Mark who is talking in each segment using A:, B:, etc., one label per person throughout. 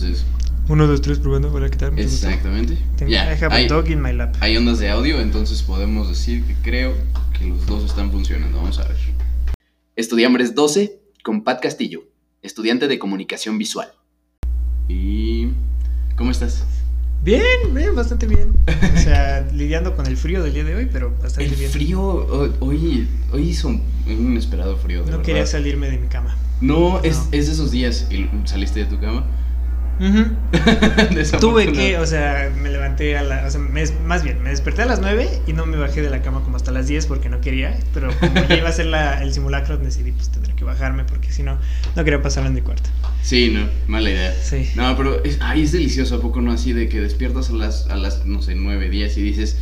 A: Entonces,
B: Uno, dos, tres, probando. Hola, ¿qué tal?
A: Exactamente.
B: Tengo,
A: Ya,
B: I have a
A: hay,
B: dog in my lap.
A: hay ondas de audio, entonces podemos decir que creo que los dos están funcionando. Vamos a ver. Estudiambres 12 con Pat Castillo, estudiante de comunicación visual. ¿Y cómo estás?
B: Bien, bien, bastante bien. O sea, lidiando con el frío del día de hoy, pero bastante
A: El
B: bien.
A: frío, ho- hoy, hoy hizo un inesperado frío. de
B: No
A: verdad.
B: quería salirme de mi cama.
A: No, es,
B: No.
A: es de esos días. ¿Y saliste de tu cama?
B: Tuve que, o sea, me levanté a la. O sea, me- más bien, me desperté a las 9 y no me bajé de la cama como hasta las 10 porque no quería. Pero como ya iba a ser la- el simulacro, decidí, pues tendré que bajarme porque si no, no quería pasarlo en mi cuarto.
A: Sí, no, mala idea.
B: Sí.
A: No, pero es, ay, es delicioso, ¿a poco no? Así de que despiertas a las, a las no sé, 9, 10 y dices,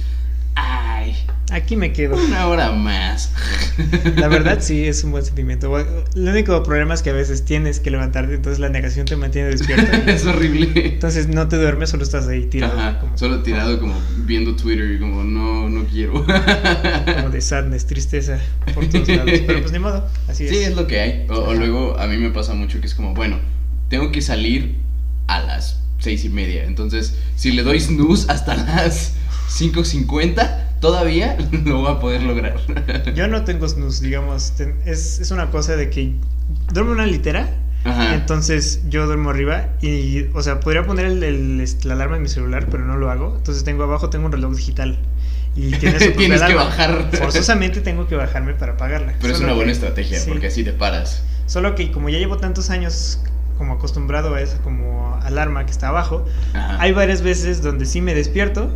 A: ay,
B: Aquí me quedo.
A: una hora más.
B: La verdad sí es un buen sentimiento. El único problema es que a veces tienes que levantarte, entonces la negación te mantiene despierto.
A: es horrible.
B: Entonces no te duermes, solo estás ahí tirado.
A: Ajá,
B: como,
A: solo tirado como viendo Twitter y como, no, no quiero.
B: como de sadness, tristeza por todos lados. Pero pues ni modo, así es.
A: Sí, es lo que hay. O, o luego a mí me pasa mucho que es como, bueno, tengo que salir a las seis y media. Entonces, si le doy snooze hasta las 5.50, todavía lo voy a poder lograr.
B: Yo no tengo snooze, digamos. ten- es, es una cosa de que duermo en una litera.
A: Ajá.
B: Entonces yo duermo arriba y, o sea, podría poner el, el- este, la alarma en mi celular, pero no lo hago. Entonces tengo abajo, tengo un reloj digital. Y tiene su
A: Tienes que
B: alarma.
A: bajar.
B: Forzosamente tengo que bajarme para apagarla.
A: Pero es una buena
B: que-
A: estrategia,
B: sí.
A: porque así te paras.
B: Solo que como ya llevo tantos años como acostumbrado a esa como alarma que está abajo,
A: Ajá.
B: hay varias veces donde sí me despierto,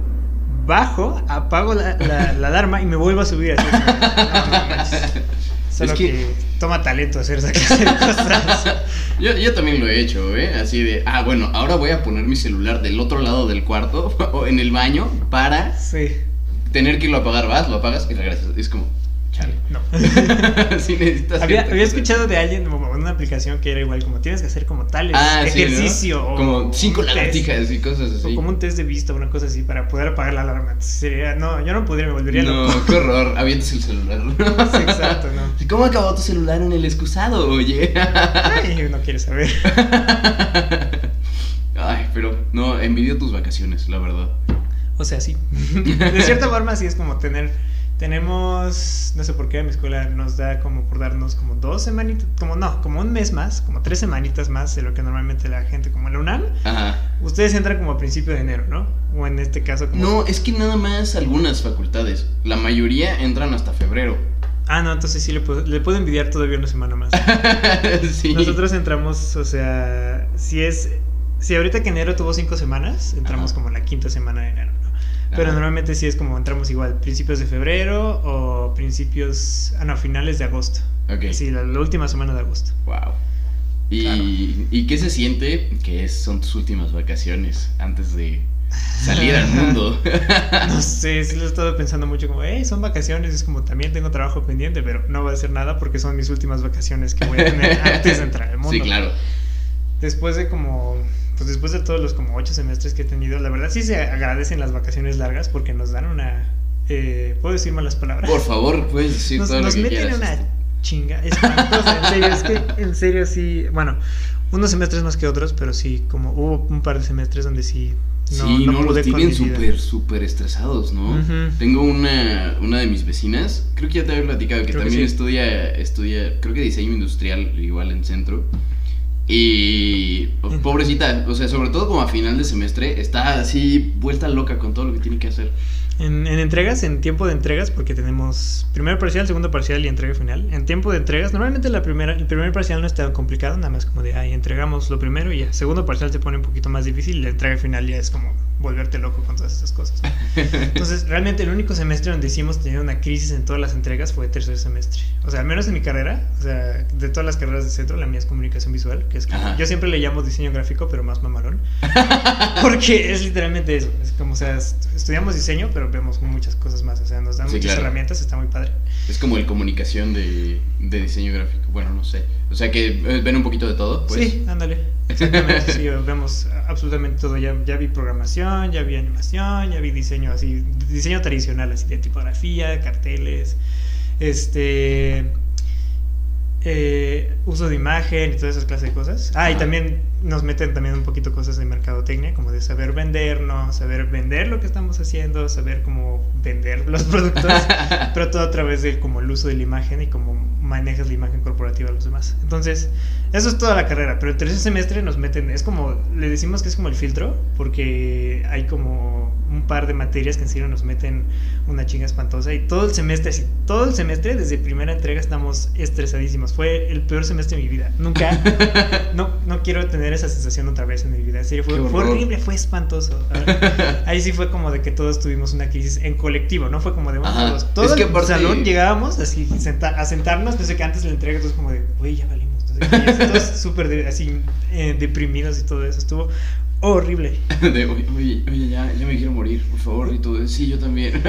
B: bajo, apago la, la- la alarma y me vuelvo a subir. Así, no, no manches. Solo
A: Es
B: que...
A: que-
B: toma talento hacer esa clase de cosas.
A: Yo, yo también lo he hecho, ¿eh? Así de, ah, bueno, ahora voy a poner mi celular del otro lado del cuarto o en el baño para
B: Sí.
A: tener que irlo a apagar. Vas, lo apagas y regresas. Es como, chale.
B: No.
A: sí necesitas
B: había, escuchado de alguien en una aplicación que era igual, como tienes que hacer como tal
A: Ah, sí, ¿no?
B: ejercicio. o
A: Como cinco lagartijas y cosas así.
B: O como un test de vista, una cosa así, para poder apagar la alarma. Sería, no, yo no podría, me volvería
A: No,
B: loco.
A: qué horror. Avientas el celular.
B: Sí, exacto, no.
A: ¿Y ¿Cómo acabó tu celular en el excusado, oye?
B: Ay, no quiere saber.
A: Ay, pero no, envidio tus vacaciones, la verdad.
B: O sea, sí. De cierta forma, sí es como tener. Tenemos. No sé por qué mi escuela nos da como por darnos como dos semanitas. Como no, como un mes más, como tres semanitas más de lo que normalmente la gente, como la UNAM.
A: Ajá.
B: Ustedes entran como a principio de enero, ¿no? O en este caso, como.
A: No, es que nada más algunas facultades. La mayoría entran hasta febrero.
B: Ah, no, entonces sí le puedo, le puedo envidiar todavía una semana más.
A: sí.
B: Nosotros entramos, o sea, si es. Si ahorita que enero tuvo cinco semanas, entramos
A: Ajá.
B: como la quinta semana de enero. Pero
A: Ajá.
B: normalmente sí es como entramos igual, principios de febrero o principios. Ah, no, finales de agosto.
A: Ok.
B: Sí, la, la última semana de agosto.
A: Wow. ¿Y,
B: Claro.
A: ¿Y qué se siente que es- son tus últimas vacaciones antes de salir al mundo?
B: No sé, sí lo he estado pensando mucho como, hey, son vacaciones, es como también tengo trabajo pendiente, pero no va a hacer nada porque son mis últimas vacaciones que voy a tener antes de entrar al mundo.
A: sí, claro.
B: Después de como, pues después de todos los como ocho semestres que he tenido, la verdad sí se agradecen las vacaciones largas porque nos dan una, eh, ¿puedo decir malas palabras?
A: Por favor, puedes decir
B: nos,
A: todo
B: nos
A: lo que
B: meten
A: quieras.
B: una chinga espantosa, en serio, es que en serio sí, bueno, unos semestres más que otros, pero sí, como hubo un par de semestres donde sí no,
A: sí, no,
B: pude
A: los tienen súper, súper estresados, ¿no? Tengo una, una de mis vecinas, creo que ya te había platicado, que
B: Creo que
A: también
B: sí.
A: estudia, estudia, creo que diseño industrial, igual en centro. Y
B: Ujú.
A: pobrecita, o sea, sobre todo como a final de semestre, está así vuelta loca con todo lo que tiene que hacer.
B: En, en entregas, en tiempo de entregas, porque tenemos primer parcial, segundo parcial y entrega final. En tiempo de entregas, normalmente la primera, el primer parcial no es tan complicado, nada más como de ahí entregamos lo primero y ya. Segundo parcial se pone un poquito más difícil y la entrega final ya es como volverte loco con todas esas cosas. Entonces, realmente el único semestre donde hemos tenido una crisis en todas las entregas fue tercer semestre. O sea, al menos en mi carrera, o sea, de todas las carreras de centro, la mía es comunicación visual, que es
A: Ajá.
B: yo siempre le llamo diseño gráfico, pero más mamalón. Porque es literalmente eso. Es como, o sea, est- estudiamos diseño, pero vemos muchas cosas más. O sea, nos dan
A: Sí,
B: muchas
A: claro.
B: herramientas, está muy padre.
A: Es como el comunicación de, de diseño gráfico, bueno, no sé. O sea que eh, ven un poquito de todo, pues.
B: Sí, ándale. Exactamente, sí, vemos absolutamente todo. Ya, ya vi programación, ya vi animación, ya vi diseño así, diseño tradicional, así de tipografía, carteles, este. eh, uso de imagen y todas esas clases de cosas. Ah, y también nos meten también un poquito cosas de mercadotecnia, como de saber vendernos, saber vender lo que estamos haciendo, saber cómo vender los productos, pero todo a través del como el uso de la imagen y cómo manejas la imagen corporativa a los demás. Entonces, eso es toda la carrera, pero el tercer semestre nos meten, es como, le decimos que es como el filtro, porque hay como un par de materias que en serio nos meten una chinga espantosa y todo el semestre, así, todo el semestre, desde primera entrega estamos estresadísimos. Fue el peor semestre de mi vida. Nunca, no, no quiero tener esa sensación otra vez en mi vida. En serio, fue, fue horrible, fue espantoso. Ahí sí fue como de que todos tuvimos una crisis en colectivo, ¿no? Fue como de, todos, todo el salón llegábamos así a sentarnos, no sé que antes la entrega, entonces como de, güey, ya valimos. todos súper así eh, deprimidos y todo eso. Estuvo horrible.
A: De, oye, oye, ya, ya me quiero morir, por favor. Y todo, sí, yo también.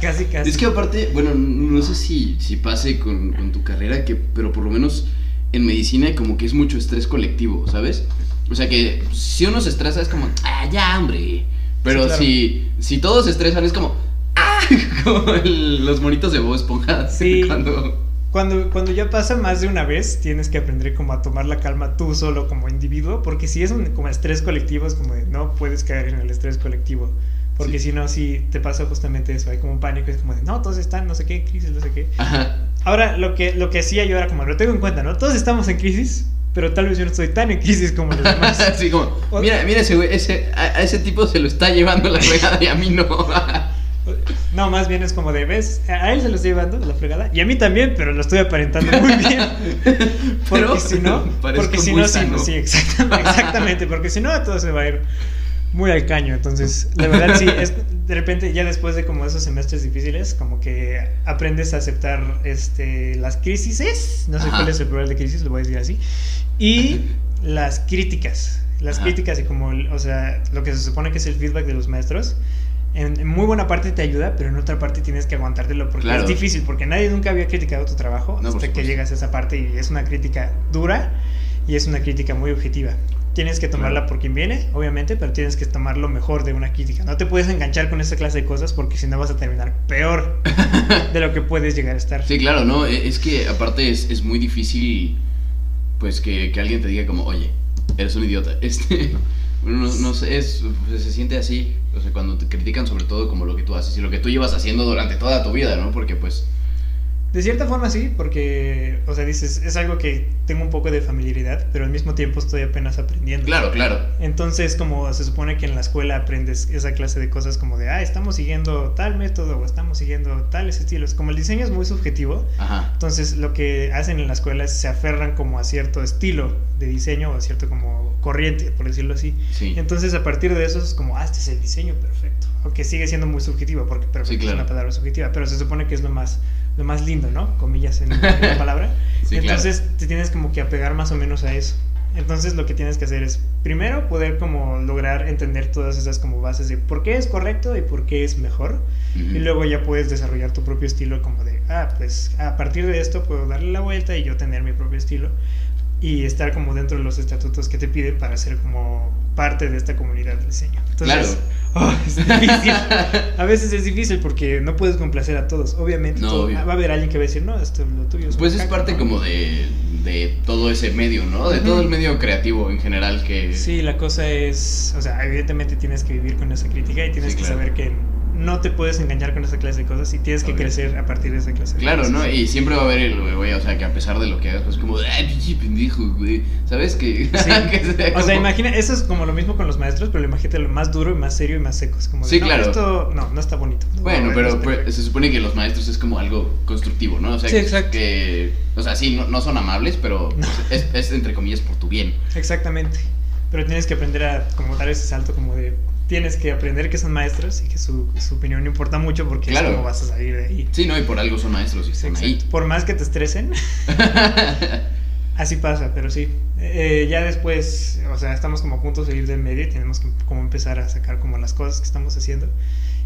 B: casi, casi.
A: Es que aparte, bueno, no sé si, si pase con, con, tu carrera, que, pero por lo menos en medicina como que es mucho estrés colectivo, ¿sabes? O sea que si uno se estresa es como, ah, ya, hombre. Pero si, si todos se estresan es como, ah, como los monitos de voz Esponja.
B: Sí. Cuando cuando, cuando ya pasa más de una vez, tienes que aprender como a tomar la calma tú solo como individuo, porque si es un como estrés colectivo, es como de no puedes caer en el estrés colectivo. Porque si no, si te pasa justamente eso, hay como un pánico, es como de, no, todos están, no sé qué, crisis, no sé qué. Ahora, lo que, lo que hacía yo era como, lo tengo en cuenta, ¿no? Todos estamos en crisis, pero tal vez yo no estoy tan en crisis como los demás.
A: sí, como, mira, mira ese güey, ese, a, ese tipo se lo está llevando la fregada y a mí no.
B: No, más bien es como de, ¿ves? A él se lo estoy llevando la fregada. Y a mí también, pero lo estoy aparentando muy bien. Porque si no, porque si no, sí, sí, exactamente, exactamente. Porque si no, todo se va a ir muy al caño. Entonces, la verdad, sí, es, de repente, ya después de como esos semestres difíciles, como que aprendes a aceptar este, las crisis. No sé cuál es el plural de crisis, lo voy a decir así. Y las críticas. Las críticas y como, o sea, lo que se supone que es el feedback de los maestros en, muy buena parte te ayuda, pero en otra parte tienes que aguantártelo porque es difícil, porque nadie nunca había criticado tu trabajo hasta que llegas a esa parte y es una crítica dura y es una crítica muy objetiva. Tienes que tomarla por quien viene, obviamente, pero tienes que tomar lo mejor de una crítica. No te puedes enganchar con esa clase de cosas porque si no vas a terminar peor de lo que puedes llegar a estar.
A: Sí, claro, no, e, es que aparte es, es muy difícil pues que, que alguien te diga como, oye, eres un idiota. Este, no, no sé, es, pues, se siente así. O sea, cuando te critican sobre todo como lo que tú haces y lo que tú llevas haciendo durante toda tu vida, ¿no? Porque pues
B: de cierta forma sí, porque, o sea, dices, es algo que tengo un poco de familiaridad, pero al mismo tiempo estoy apenas aprendiendo.
A: Claro, claro.
B: Entonces, como se supone que en la escuela aprendes esa clase de cosas como de, ah, estamos siguiendo tal método o estamos siguiendo tales estilos. Como el diseño es muy subjetivo, Ajá. entonces lo que hacen en la escuela es se aferran como a cierto estilo de diseño o a cierto como corriente, por decirlo así. Sí. Entonces, a partir de eso es como, ah, este es el diseño perfecto. Aunque sigue siendo muy subjetivo, porque perfecto es una palabra subjetiva, pero se supone que es lo más lo más lindo, ¿no? Comillas en, la palabra. Entonces te tienes como que apegar más o menos a eso. Entonces lo que tienes que hacer es primero poder como lograr entender todas esas como bases de por qué es correcto y por qué es mejor. Y luego ya puedes desarrollar tu propio estilo como de, ah, pues a partir de esto puedo darle la vuelta y yo tener mi propio estilo y estar como dentro de los estatutos que te piden para ser como parte de esta comunidad de diseño. Entonces, claro. Oh, es difícil. a veces es difícil porque no puedes complacer a todos. Obviamente va a haber alguien que va a decir, no, esto lo tuyo es
A: Pues es parte como de, de, todo ese medio, ¿no? De todo el medio creativo en general que...
B: Sí, la cosa es, o sea, evidentemente tienes que vivir con esa crítica y tienes que saber que no te puedes engañar con esa clase de cosas y tienes que crecer a partir de esa clase de
A: claro, ¿no? Y siempre va a haber el güey, o sea, que a pesar de lo que hagas, pues como, ay, pinche pendejo, güey. ¿Sabes qué? Sí.
B: O sea, imagina, eso es como lo mismo con los maestros, pero imagínate lo más duro y más serio y más seco. Es como,
A: sí, claro.
B: Esto no, no está bonito.
A: bueno, pero pues, se supone que los maestros es como algo constructivo, ¿no? O sea, sí, exacto. que, o sea, sí, no, no son amables, pero es, es entre comillas por tu bien.
B: Exactamente. Pero tienes que aprender a como dar ese salto como de tienes que aprender que son maestros y que su, su opinión importa mucho porque es como vas a salir de ahí.
A: Sí, no, y por algo son maestros y están ahí.
B: Por más que te estresen. así pasa, pero sí. Eh, ya después, o sea, estamos como a punto de salir del medio y tenemos que como empezar a sacar como las cosas que estamos haciendo.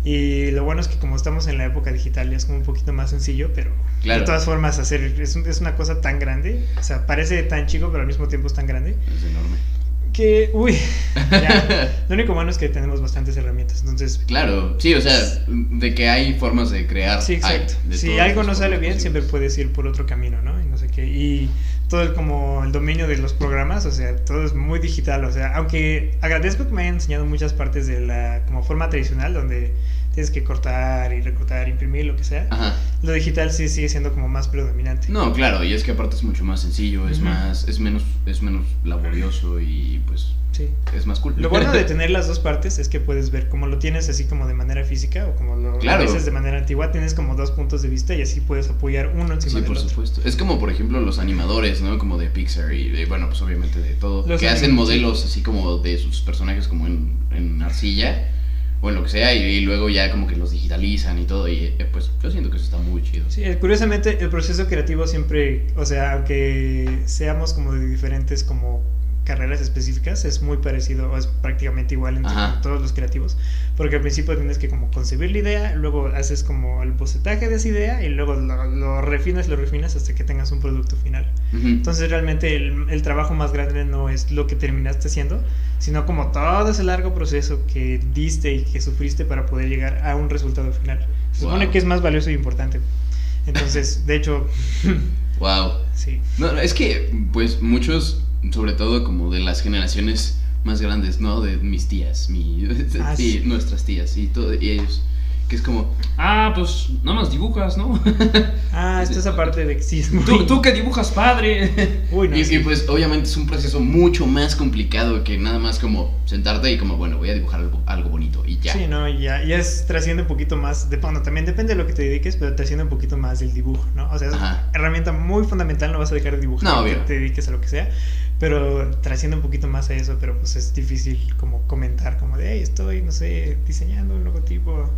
B: Y lo bueno es que como estamos en la época digital ya es como un poquito más sencillo, pero de todas formas hacer es, es una cosa tan grande, o sea, parece tan chico, pero al mismo tiempo es tan grande.
A: Es enorme
B: Que, uy, ya. Lo único bueno es que tenemos bastantes herramientas, entonces...
A: Claro, sí, o sea, de que hay formas de crear.
B: Sí, exacto.
A: hay
B: si algo no sale bien, siempre puedes ir por otro camino, ¿no? Y no sé qué. Y todo el, como el dominio de los programas, o sea, todo es muy digital, o sea, aunque agradezco que me hayan enseñado muchas partes de la como forma tradicional, donde tienes que cortar y recortar, imprimir, lo que sea.
A: Ajá.
B: Lo digital sí sigue siendo como más predominante.
A: No, claro, y es que aparte es mucho más sencillo, es más, es menos, es menos laborioso y pues
B: Sí.
A: es más cool.
B: Lo bueno de tener las dos partes es que puedes ver como lo tienes así como de manera física o como lo
A: Claro.
B: haces de manera antigua, tienes como dos puntos de vista y así puedes apoyar uno encima
A: Sí,
B: del
A: por
B: otro.
A: supuesto. Es como, por ejemplo, los animadores, ¿no? Como de Pixar y, de, bueno, pues obviamente de todo.
B: Los
A: que hacen modelos así como de sus personajes como en, en arcilla o en lo que sea y, luego ya como que los digitalizan y todo. Y eh, pues yo siento que eso está muy chido.
B: Sí, eh, curiosamente el proceso creativo siempre, o sea, aunque seamos como de diferentes como carreras específicas, es muy parecido o es prácticamente igual entre
A: Ajá.
B: todos los creativos, porque al principio tienes que como concebir la idea, luego haces como el bocetaje de esa idea y luego lo, lo refinas, lo refinas hasta que tengas un producto final. Entonces realmente el, el trabajo más grande no es lo que terminaste haciendo, sino como todo ese largo proceso que diste y que sufriste para poder llegar a un resultado final. Se supone que es más valioso y importante. Entonces, de hecho,
A: Wow.
B: sí.
A: No, es que, pues, muchos, sobre todo como de las generaciones más grandes, ¿no? De mis tías, mi,
B: Ah, sí.
A: nuestras tías y todo, y ellos, que es como, ah, pues, nada más dibujas, ¿no?
B: Ah, esto es aparte de que sí es muy...
A: tú, tú que dibujas padre.
B: Uy, no,
A: y,
B: sí.
A: y, pues, obviamente es un proceso mucho más complicado que nada más como sentarte y como, bueno, voy a dibujar algo, algo bonito y ya.
B: Sí, no, ya, ya es trasciende un poquito más, de, bueno, también depende de lo que te dediques, pero trasciende un poquito más del dibujo, ¿no? O sea, es
A: Ajá.
B: una herramienta muy fundamental, no vas a dejar de dibujar,
A: No, obvio.
B: te dediques a lo que sea, pero trasciende un poquito más a eso, pero pues es difícil como comentar, como de, hey, estoy, no sé, diseñando un logotipo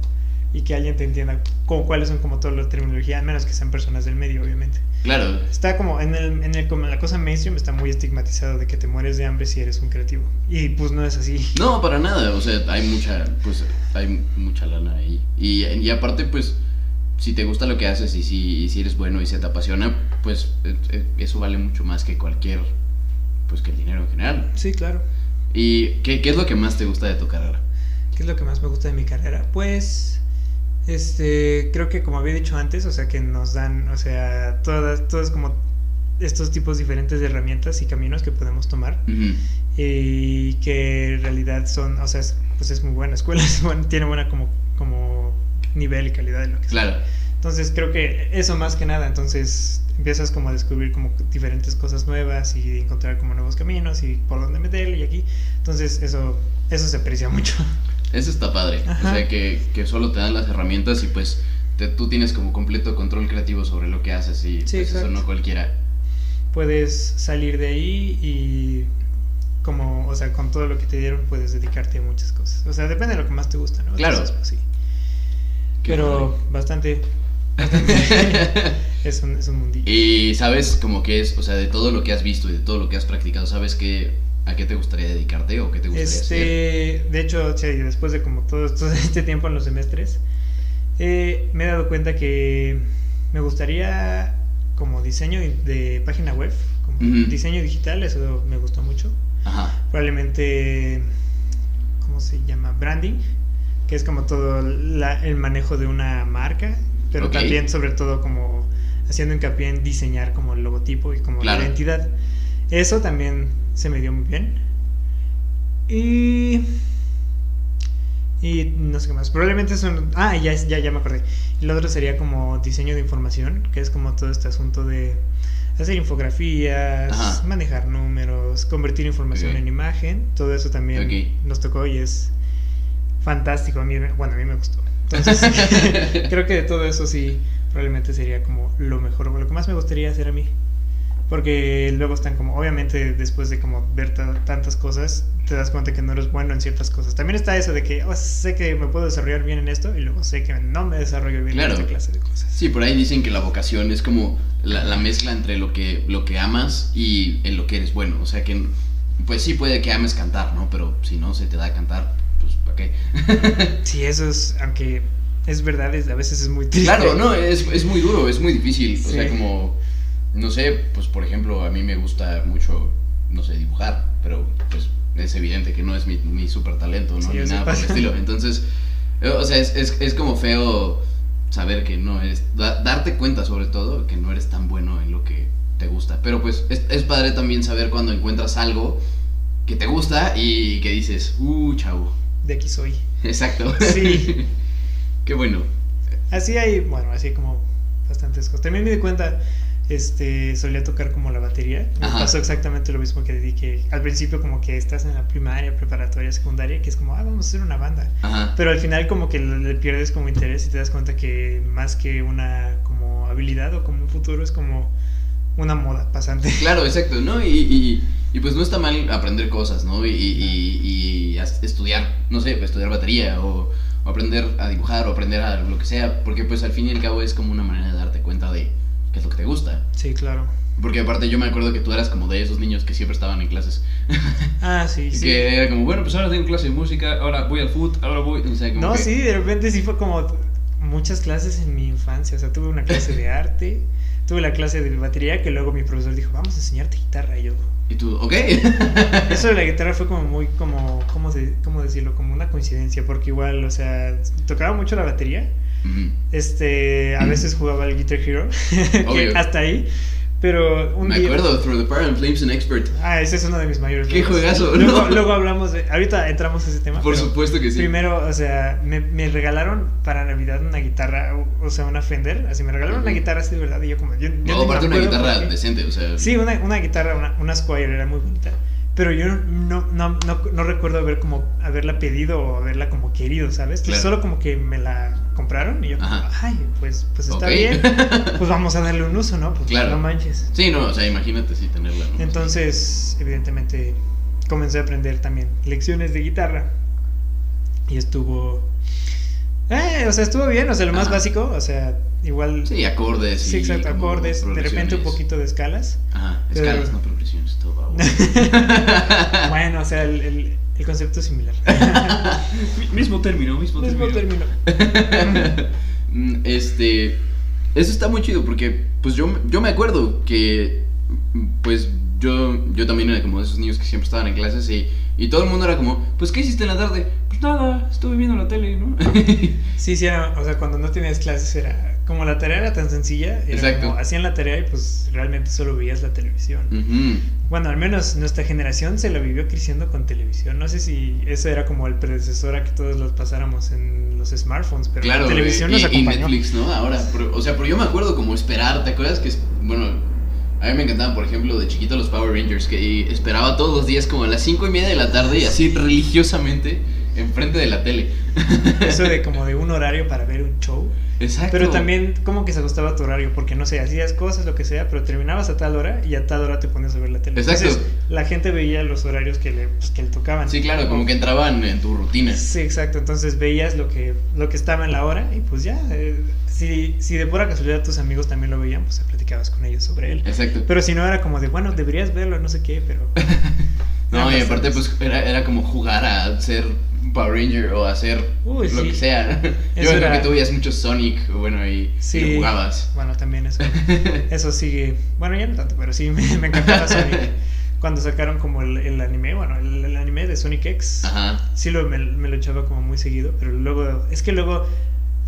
B: y que alguien te entienda como, cuáles son como todas las terminologías, a menos que sean personas del medio, obviamente.
A: Claro.
B: Está como en, el, en, el, como en la cosa mainstream, está muy estigmatizado de que te mueres de hambre si eres un creativo. Y pues no es así.
A: No, para nada, o sea, hay mucha, pues, hay mucha lana ahí. Y, y aparte, pues, si te gusta lo que haces y si, y si eres bueno y se te apasiona, pues, eh, eh, eso vale mucho más que cualquier, pues, que el dinero en general.
B: Sí, claro.
A: ¿Y qué, qué es lo que más te gusta de tu carrera?
B: ¿Qué es lo que más me gusta de mi carrera? Pues, este, creo que como había dicho antes, o sea, que nos dan, o sea, todas, todos como estos tipos diferentes de herramientas y caminos que podemos tomar y que en realidad son, o sea, es- pues es muy buena escuela, es buena- tiene buena como, como nivel y calidad de lo que sea.
A: Claro.
B: Entonces creo que eso más que nada, entonces empiezas como a descubrir como diferentes cosas nuevas y encontrar como nuevos caminos y por dónde meterle y aquí. Entonces eso, eso se aprecia mucho.
A: Eso está padre.
B: Ajá.
A: O sea, que, que solo te dan las herramientas y pues te- tú tienes como completo control creativo sobre lo que haces y
B: Sí,
A: pues, eso no cualquiera.
B: Puedes salir de ahí y como, o sea, con todo lo que te dieron puedes dedicarte a muchas cosas. O sea, depende de lo que más te gusta, ¿no?
A: Claro.
B: Entonces, pues, sí.
A: Qué
B: Pero
A: padre.
B: bastante, bastante es, un, es un mundillo.
A: Y sabes como que es, o sea, de todo lo que has visto y de todo lo que has practicado, ¿sabes qué, a qué te gustaría dedicarte o qué te gustaría hacer?
B: Este, de hecho, sí, después de como todo, todo este tiempo en los semestres, eh, me he dado cuenta que me gustaría como diseño de, página web, como diseño digital, eso me gustó mucho.
A: Ajá.
B: Probablemente, ¿cómo se llama? Branding, que es como todo la- el manejo de una marca, pero también sobre todo como haciendo hincapié en diseñar como el logotipo y como
A: Claro.
B: la identidad. Eso también se me dio muy bien. Y... Y no sé qué más. Probablemente son... Ah, ya, ya, ya me acordé. Lo otro sería como diseño de información, que es como todo este asunto de hacer infografías,
A: Ajá.
B: manejar números, convertir información en imagen. Todo eso también nos tocó y es fantástico. A mí, bueno, a mí me gustó. Entonces, creo que de todo eso sí, probablemente sería como lo mejor, o lo que más me gustaría hacer a mí. Porque luego están como, obviamente después de como ver ta- tantas cosas, te das cuenta que no eres bueno en ciertas cosas. También está eso de que oh, sé que me puedo desarrollar bien en esto y luego sé que no me desarrollo bien
A: Claro.
B: en esta clase de cosas.
A: Sí, por ahí dicen que la vocación es como la, la mezcla entre lo que, lo que amas y en lo que eres bueno. O sea que, pues sí puede que ames cantar, ¿no? Pero si no se te da a cantar, pues ¿para qué?
B: Sí, eso es, aunque es verdad, es- a veces es muy triste.
A: Claro, no, es, es muy duro, es muy difícil. O sea, como, no sé, pues por ejemplo, a mí me gusta mucho, no sé, dibujar, pero pues es evidente que no es mi, mi super talento, ¿no?
B: Sí,
A: Ni nada por el estilo. Entonces, eh, o sea, es, es, es como feo saber que no eres, da- darte cuenta sobre todo que no eres tan bueno en lo que te gusta. Pero pues es, es padre también saber cuando encuentras algo que te gusta y que dices, uh, chavo.
B: De aquí soy.
A: Exacto.
B: Sí.
A: Qué bueno.
B: Así hay, bueno, así como bastantes cosas. También me di cuenta, este, solía tocar como la batería. Me
A: Ajá.
B: pasó exactamente lo mismo que di que al principio como que estás en la primaria, preparatoria, secundaria, que es como, ah, vamos a hacer una banda.
A: Ajá.
B: Pero al final como que le pierdes como interés y te das cuenta que más que una como habilidad o como un futuro es como una moda pasante.
A: Claro, exacto, ¿no? Y, y, y, pues no está mal aprender cosas, ¿no? Y, y, estudiar, no sé, estudiar batería o, o aprender a dibujar o aprender a lo que sea, porque pues al fin y al cabo es como una manera de darte cuenta de qué es lo que te gusta.
B: Sí, claro.
A: Porque aparte yo me acuerdo que tú eras como de esos niños que siempre estaban en clases.
B: Ah, sí, sí.
A: Que era como, bueno, pues ahora tengo clase de música, ahora voy al foot, ahora voy, o sea, como
B: No,
A: que-
B: sí, de repente sí fue como muchas clases en mi infancia. O sea, tuve una clase de arte, tuve la clase de batería, que luego mi profesor dijo, vamos a enseñarte guitarra. Y yo,
A: Y tú, ok.
B: eso de la guitarra fue como muy, como, ¿cómo, de- cómo decirlo? Como una coincidencia, porque igual, o sea, tocaba mucho la batería.
A: Ujú.
B: Este, a veces jugaba el Guitar Hero, que hasta ahí. Pero un
A: Me
B: día.
A: acuerdo, Through the Fire and Flames an Expert.
B: Ah, ese es uno de mis mayores.
A: Qué
B: logros.
A: juegazo,
B: Luego,
A: ¿no?
B: luego hablamos de. Ahorita entramos a ese tema.
A: Por supuesto que sí.
B: Primero, o sea, me, me regalaron para Navidad una guitarra, o, sea, una Fender, así me regalaron una
A: Ujú.
B: guitarra así de verdad y yo como... Yo, yo
A: No,
B: me
A: aparte una guitarra
B: por qué.
A: decente, o sea.
B: Sí, una, una guitarra, una, una Squire era muy bonita, pero yo no, no, no, no recuerdo haber como, haberla pedido o haberla como querido, ¿sabes?
A: Claro.
B: solo como que me la compraron y yo
A: Ajá.
B: ay, pues, pues está bien, pues vamos a darle un uso, ¿no? Pues
A: Claro.
B: no manches.
A: Sí, no, o sea, imagínate sí tenerla, ¿no?
B: Entonces, evidentemente, comencé a aprender también lecciones de guitarra. Y estuvo. Eh, o sea, estuvo bien, o sea, lo más
A: Ajá.
B: básico, o sea, igual.
A: Sí, acordes.
B: Sí, exacto, acordes, de repente un poquito de escalas.
A: Ajá,
B: Pero-
A: escalas, no progresiones, todo va
B: bueno, o sea, el, el- el concepto es similar.
A: mismo término, mismo,
B: Mismo término.
A: Mm, este, eso está muy chido porque, pues yo, yo me acuerdo que, pues yo, yo también era como de esos niños que siempre estaban en clases y, y todo el mundo era como, pues ¿qué hiciste en la tarde? Pues nada, estuve viendo la tele, ¿no?
B: Sí, sí, era, o sea, cuando no tenías clases era. Como la tarea era tan sencilla, era
A: Exacto.
B: como hacían la tarea y pues realmente solo veías la televisión.
A: Ujú.
B: Bueno, al menos nuestra generación se la vivió creciendo con televisión. No sé si eso era como el predecesor a que todos los pasáramos en los smartphones, pero
A: Claro,
B: la televisión
A: y,
B: nos
A: y
B: acompañó.
A: Netflix, ¿no? Ahora, pero- o sea, pero yo me acuerdo como esperar, ¿te acuerdas que, es- bueno, a mí me encantaban, por ejemplo, de chiquito los Power Rangers, que esperaba todos los días como a las cinco y media de la tarde y así religiosamente enfrente de la tele.
B: Eso de como de un horario para ver un show.
A: Exacto.
B: Pero también como que se ajustaba a tu horario, porque no sé, hacías cosas, lo que sea, pero terminabas a tal hora y a tal hora te ponías a ver la tele.
A: Exacto.
B: Entonces la gente veía los horarios que le, pues, que le tocaban.
A: Sí, claro, como que entraban en tu rutina.
B: Sí, exacto. Entonces veías lo que, lo que estaba en la hora y pues ya, eh, si, si de pura casualidad tus amigos también lo veían, pues platicabas con ellos sobre él.
A: Exacto.
B: Pero si no era como de, bueno, deberías verlo, no sé qué, pero...
A: No, y aparte, pues era, era como jugar a ser Power Ranger o hacer
B: Uy,
A: lo
B: sí.
A: que sea. Yo creo
B: era-
A: que tú veías mucho Sonic, bueno, y,
B: Sí.
A: y lo jugabas.
B: Bueno, también eso, eso sigue... Bueno, ya no tanto, pero sí, me, me encantaba Sonic. Cuando sacaron como el, el anime, bueno, el, el anime de Sonic X,
A: Ajá.
B: sí lo, me, me lo echaba como muy seguido, pero luego... Es que luego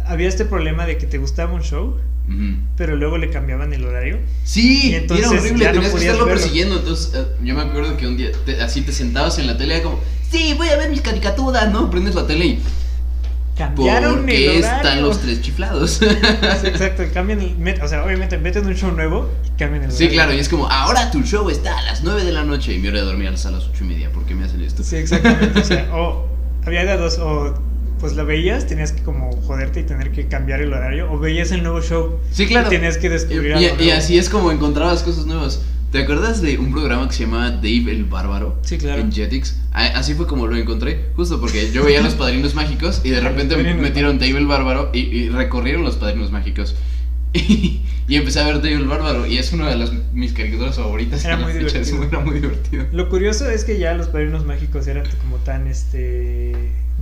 B: había este problema de que te gustaba un show,
A: Ujú.
B: pero luego le cambiaban el horario.
A: Sí,
B: Y entonces
A: era horrible,
B: ya no
A: tenías que
B: podías
A: estarlo
B: verlo.
A: persiguiendo. Entonces, eh, yo me acuerdo que un día te- así te sentabas en la tele, era como, sí, voy a ver mis caricaturas, ¿no? Prendes la tele y,
B: Cambiaron
A: ¿por
B: el horario.
A: están los tres chiflados?
B: Sí, exacto, cambian el... met- O sea, obviamente meten un show nuevo y cambian el
A: sí,
B: horario.
A: claro, y es como, ahora tu show está a las 9 de la noche y mi hora de dormir es a las ocho y media, ¿por qué me hacen esto?
B: Sí, exactamente. O sea, o había de dos, o pues lo veías, tenías que como joderte y tener que cambiar el horario, o veías el nuevo show
A: Sí, claro.
B: y tenías que descubrir
A: y-
B: algo
A: y así es como encontrabas cosas nuevas. ¿Te acuerdas de un programa que se llama Dave el Bárbaro?
B: Sí, claro.
A: En Jetix. Así fue como lo encontré, justo porque yo veía los padrinos mágicos y de repente
B: Padrinos
A: metieron Dave el Bárbaro y, y recorrieron los padrinos mágicos. Y, Y empecé a ver David el Bárbaro y es una de las mis caricaturas favoritas.
B: Era muy
A: fecha,
B: divertido.
A: Era muy divertido.
B: Lo curioso es que ya los padrinos mágicos eran como tan este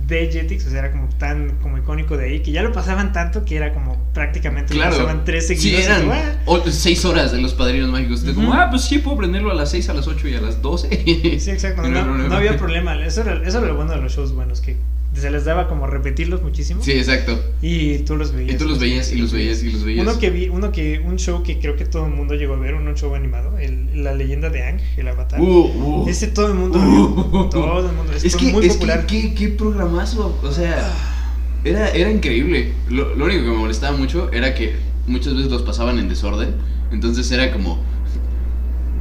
B: de Jetix, o sea, era como tan como icónico de ahí, que ya lo pasaban tanto que era como prácticamente lo
A: Claro.
B: pasaban tres
A: Sí,
B: seguidos. y
A: eran
B: ah,
A: o- seis horas de los padrinos mágicos. De como, ah, pues sí, puedo prenderlo a las 6, a las 8 y a las 12.
B: Sí, exacto. No, no había problema. Eso era, eso era lo bueno de los shows buenos, que se les daba como repetirlos muchísimo.
A: Sí, exacto.
B: Y tú los veías.
A: Y tú los veías y los veías y los veías.
B: Uno que vi, uno que, un show que creo que todo el mundo llegó a ver, un show animado, el, la leyenda de Ang, el avatar.
A: Uh, uh.
B: Ese todo el mundo
A: Uh.
B: vio. Todo el mundo.
A: Es que,
B: muy
A: es
B: popular.
A: que, qué, qué programazo. O sea, era, era increíble. Lo, lo único que me molestaba mucho era que muchas veces los pasaban en desorden. Entonces era como,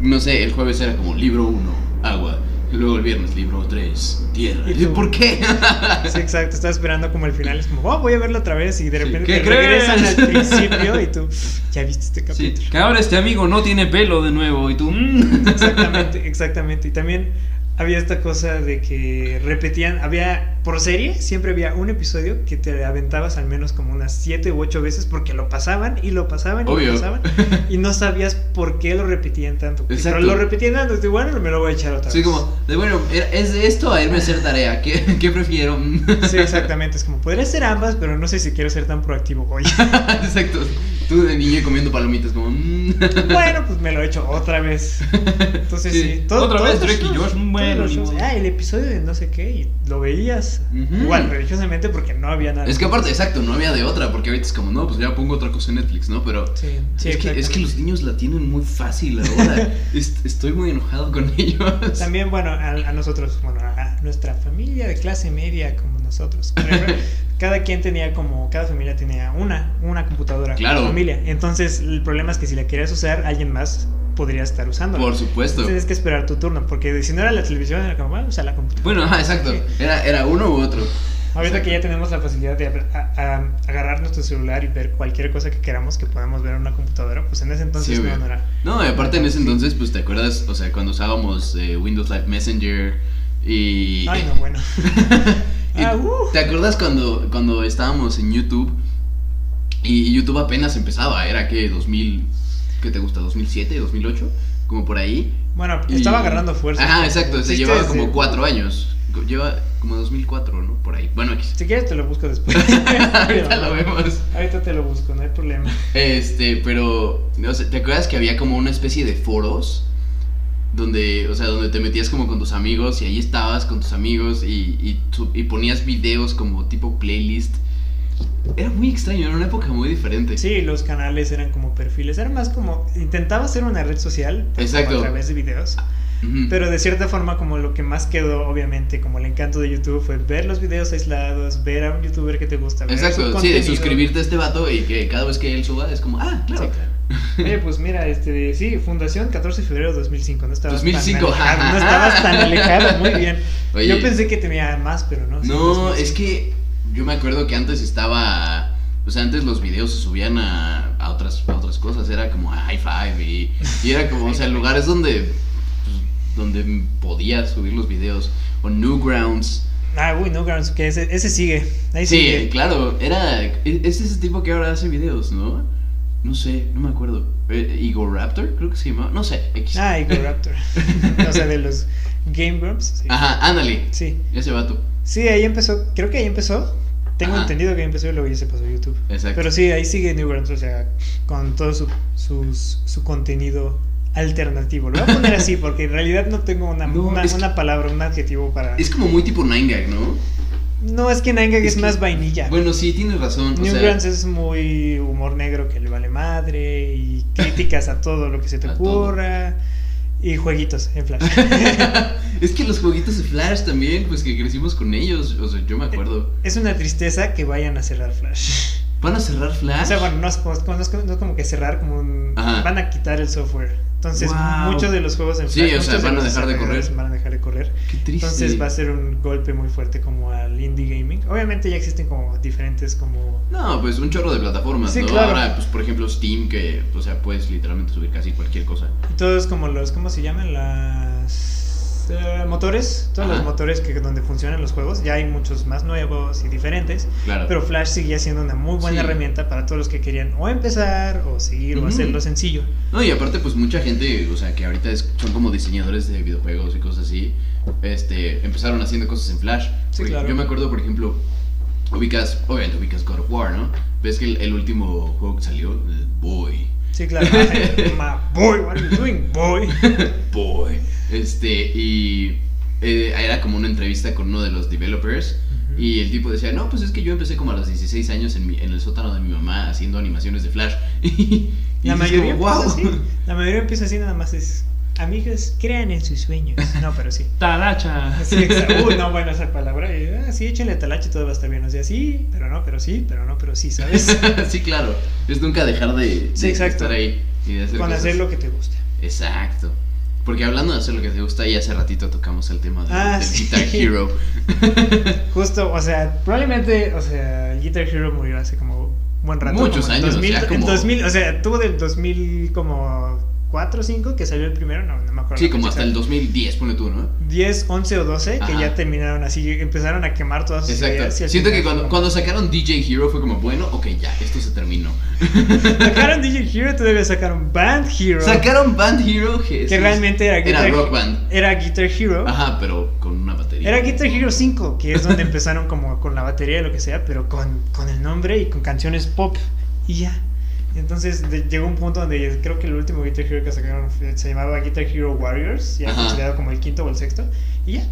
A: no sé, el jueves era como libro 1, agua. Y luego el viernes, libro 3, tierra.
B: Y
A: ¿Y
B: tú-
A: ¿Por qué?
B: Sí, exacto. Estaba esperando como el final. Es como, oh, voy a verlo otra vez. Y de
A: Sí,
B: repente
A: ¿qué
B: te regresan al principio. Y tú, ya viste este
C: Sí,
B: capítulo.
C: que ahora este amigo no tiene pelo de nuevo y tú... mm.
B: Exactamente, exactamente. Y también había esta cosa de que repetían, había por serie, siempre había un episodio que te aventabas al menos como unas siete u ocho veces porque lo pasaban y lo pasaban y
A: Obvio.
B: lo pasaban y no sabías por qué lo repetían tanto.
A: Exacto.
B: Pero lo repetían tanto, y bueno, me lo voy a echar otra
A: Sí,
B: vez.
A: como, de bueno, era- es de esto a irme a hacer tarea. ¿Qué, qué prefiero?
B: Sí, exactamente. Es como, podría ser ambas, pero no sé si quiero ser tan proactivo hoy.
A: Exacto. Tú de niño comiendo palomitas, como.
B: bueno, pues me lo he hecho otra vez. Entonces sí,
A: Sí.
B: todo-
C: Otra
B: todos
C: vez Drake y Josh, bueno,
B: shows. Ah, el episodio de no sé qué, y lo veías.
A: Ujú.
B: Igual, religiosamente, porque no había nada.
A: Es que aparte, exacto, no había de otra, porque ahorita es como, no, pues ya pongo otra cosa en Netflix, ¿no? Pero
B: Sí, sí,
A: es, que, es que los niños la tienen muy fácil ahora. Es- estoy muy enojado con ellos.
B: También, bueno, a, a nosotros, bueno, a nuestra familia de clase media como nosotros. cada quien tenía como, cada familia tenía una, una computadora.
A: Claro.
B: familia. Entonces, el problema es que si la querías usar, alguien más podría estar usándola.
A: Por supuesto.
B: Tienes que esperar tu turno, porque si no era la televisión, era como, bueno, usa la computadora.
A: Bueno, ajá, exacto. Era, era uno u otro.
B: Ahorita que ya tenemos la facilidad de a- a- agarrar nuestro celular y ver cualquier cosa que queramos que podamos ver en una computadora, pues en ese entonces
A: Sí,
B: no, no era.
A: No, y aparte en ese entonces, pues te acuerdas, o sea, cuando usábamos eh, Windows Live Messenger y.
B: Ay, no, bueno.
A: Y
B: Ah, uh.
A: ¿Te acuerdas cuando, cuando estábamos en YouTube y YouTube apenas empezaba? Era que 2000, ¿qué te gusta? ¿2007, 2008? Como por ahí.
B: Bueno,
A: Y-
B: estaba agarrando fuerza.
A: Ajá, exacto, se llevaba como cuatro años. Lleva como 2004, ¿no? Por ahí. Bueno, X.
B: Si quieres te lo busco después.
A: Ahorita lo vemos.
B: Ahorita te lo busco, no hay problema.
A: Este, pero, ¿te acuerdas que había como una especie de foros? Donde, o sea, donde te metías como con tus amigos y ahí estabas con tus amigos y, y, su- y ponías videos como tipo playlist. Era muy extraño, era una época muy diferente.
B: Sí, los canales eran como perfiles, era más como intentaba hacer una red social
A: Exacto.
B: a través de videos,
A: Ujú.
B: pero de cierta forma como lo que más quedó obviamente como el encanto de YouTube fue ver los videos aislados, ver a un youtuber que te gusta, ver su
A: Exacto, sí, de suscribirte a este vato y que cada vez que él suba es como, ah,
B: Sí,
A: claro.
B: Oye, pues mira, este, sí, fundación 14 de febrero de 2005, no estabas
A: 2005,
B: tan alejado, no estabas tan alejado, muy bien.
A: Oye.
B: Yo pensé que tenía más, pero no.
A: No,
B: 2005.
A: es que yo me acuerdo que antes estaba. O sea, antes los videos se subían a, a otras, a otras cosas. Era como a High Five y, y era como, o sea, lugares donde. pues, donde podías subir los videos. O Newgrounds.
B: Ah, uy, no, Grounds, que ese, ese sigue, ahí
A: Sí,
B: sigue.
A: claro, era. Es ese tipo que ahora hace videos, ¿no? No sé, no me acuerdo. Eh, Igor Raptor, creo que se llamaba. No sé, X.
B: Ah, Igor Raptor. o sea, de los Game Grumps. Sí.
A: Ajá, ándale.
B: sí.
A: Ese vato.
B: Sí, ahí empezó. Creo que ahí empezó. Tengo
A: Ajá.
B: entendido que ahí empezó y luego ya se pasó a YouTube.
A: Exacto.
B: Pero sí, ahí sigue Newgrounds, o sea, con todo su, sus- su contenido alternativo. Lo voy a poner así porque en realidad no tengo una,
A: No,
B: una,
A: que-
B: palabra, un adjetivo para...
A: Es como muy tipo 9gag, ¿no?
B: No, es que Nine
A: es
B: es,
A: que-
B: más vainilla.
A: Bueno, sí, tienes razón. sea-
B: Newgrounds es muy humor negro que le vale madre y críticas a todo lo que se te
A: A todo.
B: ocurra y jueguitos en Flash.
A: es que los jueguitos de Flash también, pues que crecimos con ellos. O sea, yo me acuerdo.
B: es una tristeza que vayan a cerrar Flash.
A: ¿Van a cerrar Flash?
B: O sea, bueno, no es, como- no es como- que cerrar como un... Van a quitar el software. Entonces,
A: Wow.
B: muchos de los juegos en
A: Sí,
B: Flash...
A: o sea, van a dejar de correr.
B: Van a dejar de correr.
A: Qué triste.
B: Entonces va a ser un golpe muy fuerte como al indie gaming. Obviamente ya existen como diferentes como...
A: No, pues un chorro de plataformas,
B: Sí,
A: ¿no?
B: claro.
A: Ahora, pues por ejemplo, Steam, que, o sea, puedes literalmente subir casi cualquier cosa.
B: Y todos como los... ¿Cómo se llaman? Las... eh, motores, todos
A: Ajá.
B: los motores que donde funcionan los juegos, ya hay muchos más nuevos y diferentes,
A: Claro.
B: pero Flash seguía siendo una muy buena
A: Sí.
B: herramienta para todos los que querían o empezar o seguir o hacerlo sencillo.
A: No, y aparte, pues mucha gente, o sea, que ahorita es- son como diseñadores de videojuegos y cosas así, este, empezaron haciendo cosas en Flash.
B: Sí,
A: Porque
B: claro.
A: Yo me acuerdo, por ejemplo, ubicas, obviamente ubicas God of War, ¿no? Ves que el, el último juego que salió, el Boy.
B: Sí, claro. Ma, boy, what are you doing, boy?
A: Boy. Este, y eh, era como una entrevista con uno de los developers. Y el tipo decía, no, pues es que yo empecé como a los 16 años en, mi- en el sótano de mi mamá haciendo animaciones de Flash. y
B: La mayoría
A: como, "Wow".
B: así. La mayoría empieza así nada más es amigos, crean en sus sueños. No, pero sí.
C: Talacha.
B: Sí, exacto. Uy, no, bueno, esa palabra. ah, sí, échenle talache y todo va a estar bien. O sea, sí, pero no, pero sí, pero no, pero sí, ¿sabes?
A: sí, claro. Es nunca dejar de,
B: Sí,
A: de
B: exacto.
A: estar ahí y de hacer
B: Con
A: cosas.
B: hacer lo que te guste.
A: Exacto. Porque hablando de hacer lo que te gusta, y hace ratito tocamos el tema de-
B: Ah,
A: del
B: sí.
A: Guitar Hero.
B: Justo, o sea, probablemente, o sea, el Guitar Hero murió hace como buen rato.
A: Muchos
B: en
A: años,
B: 2000,
A: ya
B: en
A: como-
B: 2000, o sea, tuvo del 2000 como 4 o 5 que salió el primero, no, no me acuerdo.
A: Sí, como hasta el
B: exacta.
A: 2010, pone tú, ¿no?
B: 10, 11 o 12 que
A: Ajá.
B: ya terminaron así, empezaron a quemar todas sus
A: Exacto.
B: ideas.
A: Siento que cuando,
B: como-
A: cuando sacaron DJ Hero fue como, bueno, ok, ya, esto se terminó.
B: Sacaron DJ Hero, todavía sacaron Band Hero.
A: Sacaron Band Hero,
B: que realmente era Guitar
A: Era Rock Band.
B: Era Guitar Hero.
A: Ajá, pero con una batería.
B: Era Guitar Hero 5, que es donde empezaron como con la batería y lo que sea, pero con, con el nombre y con canciones pop y ya. Entonces de- llegó un punto donde creo que el último Guitar Hero que sacaron se llamaba Guitar Hero Warriors, ya considerado como el quinto o el sexto, y ya.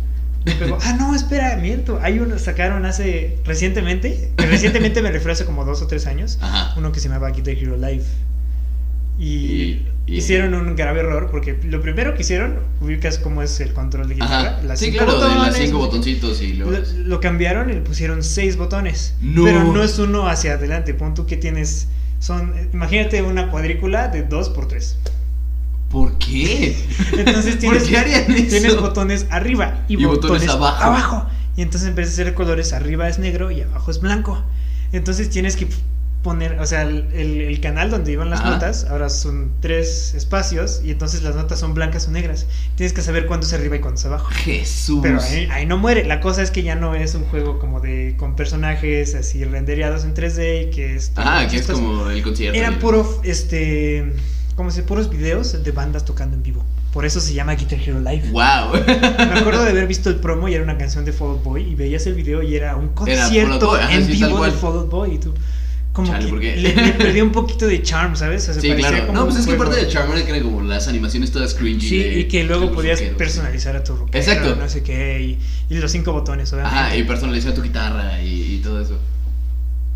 B: Me pegó, ah, no, espera, miento. Hay uno, sacaron hace, recientemente, que recientemente me refiero hace como dos o tres años,
A: Ajá.
B: uno que se llamaba Guitar Hero Live. Y,
A: Y- y-
B: hicieron un grave error porque lo primero que hicieron, ubicas cómo es el control de guitarra. Las
A: Sí,
B: cinco
A: claro, de las
B: botones,
A: cinco botoncitos y.
B: Lo, lo cambiaron y le pusieron seis botones.
A: No.
B: Pero no es uno hacia adelante. Pon tú que tienes. Son. Imagínate una cuadrícula de 2 por 3
A: ¿Por qué?
B: Entonces
A: ¿Por
B: tienes,
A: qué harían eso?
B: tienes botones arriba y,
A: Y botones abajo.
B: Y entonces en vez de ser colores, arriba es negro y abajo es blanco. Entonces tienes que poner, o sea, el, el- el canal donde iban las notas, ahora son tres espacios y entonces las notas son blancas o negras. Tienes que saber cuándo es arriba y cuándo es abajo.
A: Jesús.
B: Pero ahí, ahí no muere. La cosa es que ya no es un juego como de con personajes así rendereados en 3D y que es
A: Ah, que es como el concierto.
B: Eran
A: y-
B: puro este ¿cómo se puros videos de bandas tocando en vivo. Por eso se llama Guitar Hero Live.
A: Wow.
B: Me acuerdo de haber visto el promo y era una canción de Fall Out Boy y veías el video y era un concierto
A: Boy, ajá,
B: en
A: sí,
B: vivo de. Fall Out Boy y tú como
A: Chale,
B: que le, le perdió un poquito de charm, ¿sabes? O sea,
A: Sí, claro.
B: como
A: No, pues es que parte del charm era que eran como las animaciones todas cringy.
B: Sí,
A: de-
B: y que luego
A: de
B: podías personalizar a tu rockero,
A: Exacto.
B: no sé qué, y, y los cinco botones, obviamente.
A: Ajá, y personalizar tu guitarra y, y todo eso.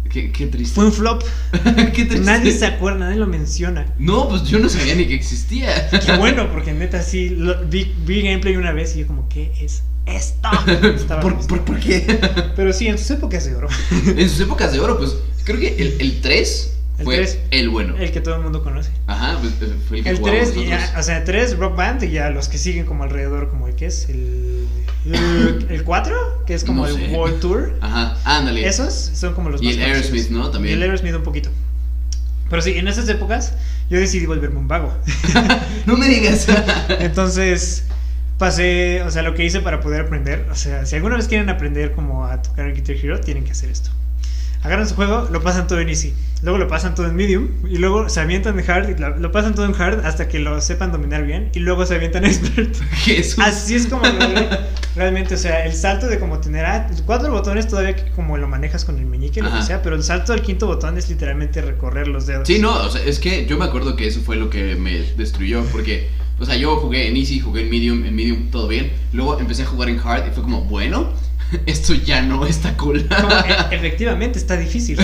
A: Qué, qué triste.
B: Fue un flop.
A: qué triste.
B: Nadie se acuerda, nadie lo menciona.
A: No, pues yo no sabía ni que existía.
B: Qué bueno, porque neta sí, lo- vi, vi gameplay una vez y yo como, ¿qué es esto? Estaba
A: ¿Por,
B: listo.
A: por, por qué?
B: Pero sí, en sus épocas de oro.
A: en sus épocas de oro, pues creo que el, el 3
B: El
A: fue
B: 3.
A: el bueno.
B: El que todo el mundo conoce.
A: Ajá, pues eh, fue el que
B: El
A: jugamos
B: 3,
A: nosotros.
B: o sea, 3 Rock Band y ya los que siguen como alrededor, como el que es el, el, el 4, que es como
A: No
B: el
A: sé.
B: World Tour.
A: Ajá, ándale.
B: Esos son como los
A: Y
B: más
A: el
B: conocidos.
A: Aerosmith, ¿no? También.
B: Y el Aerosmith un poquito. Pero sí, en esas épocas yo decidí volverme un vago.
A: No me digas.
B: Entonces pasé, o sea, lo que hice para poder aprender, o sea, si alguna vez quieren aprender como a tocar el Guitar Hero, tienen que hacer esto. Agarran su juego, lo pasan todo en easy, luego lo pasan todo en medium y luego se avientan en hard y lo, pasan todo en hard hasta que lo sepan dominar bien y luego se avientan en expert.
A: Jesús.
B: Así es como logré. realmente, o sea, el salto de como tener ah, cuatro botones todavía como lo manejas con el meñique, lo
A: Ajá.
B: que sea, pero el salto al quinto botón es literalmente recorrer los dedos.
A: Sí, no, o sea, es que yo me acuerdo que eso fue lo que me destruyó, porque, o sea, yo jugué en Easy, jugué en Medium, en Medium todo bien, luego empecé a jugar en Hard y fue como, bueno, esto ya no está cool.
B: Como, e- efectivamente está difícil.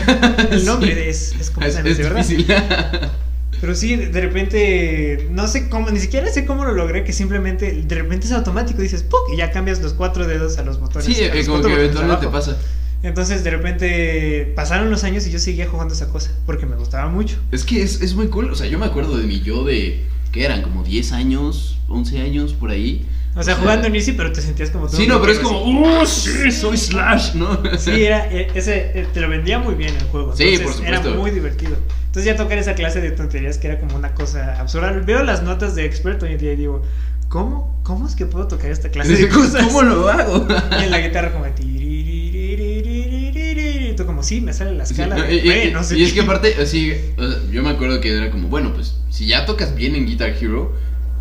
B: El nombre
A: Sí.
B: es, es
A: es,
B: completamente
A: es
B: verdad.
A: difícil.
B: Pero sí, de repente, no sé cómo, ni siquiera sé cómo lo logré, que simplemente, de repente es automático, dices, ¡puc! Y ya cambias los cuatro dedos a los botones.
A: sí,
B: los
A: eh, como que eventualmente pasa.
B: Entonces, de repente, pasaron los años y yo seguía jugando esa cosa, porque me gustaba mucho.
A: Es que es, es muy cool, o sea, yo me acuerdo de mi yo de, ¿qué eran? Como 10 años, 11 años, por ahí.
B: O sea, jugando en Easy, pero te sentías como todo
A: Sí, no, pero es como, ¡uh! Sí, soy Slash, ¿no?
B: sí, era, e, ese, e, te lo vendía muy bien el juego.
A: Sí, por supuesto.
B: Era muy divertido. Entonces, ya tocar esa clase de tonterías que era como una cosa absurda. Veo las notas de Expert hoy en día y digo, ¿cómo, cómo es que puedo tocar esta clase de cosas?
C: ¿Cómo lo hago?
B: y en la guitarra, como, tú como, sí, me sale la escala.
A: Sí, no,
B: de,
A: y, eh,
B: no sé
A: y es que aparte, así, o sea, yo me acuerdo que era como, bueno, pues si ya tocas bien en Guitar Hero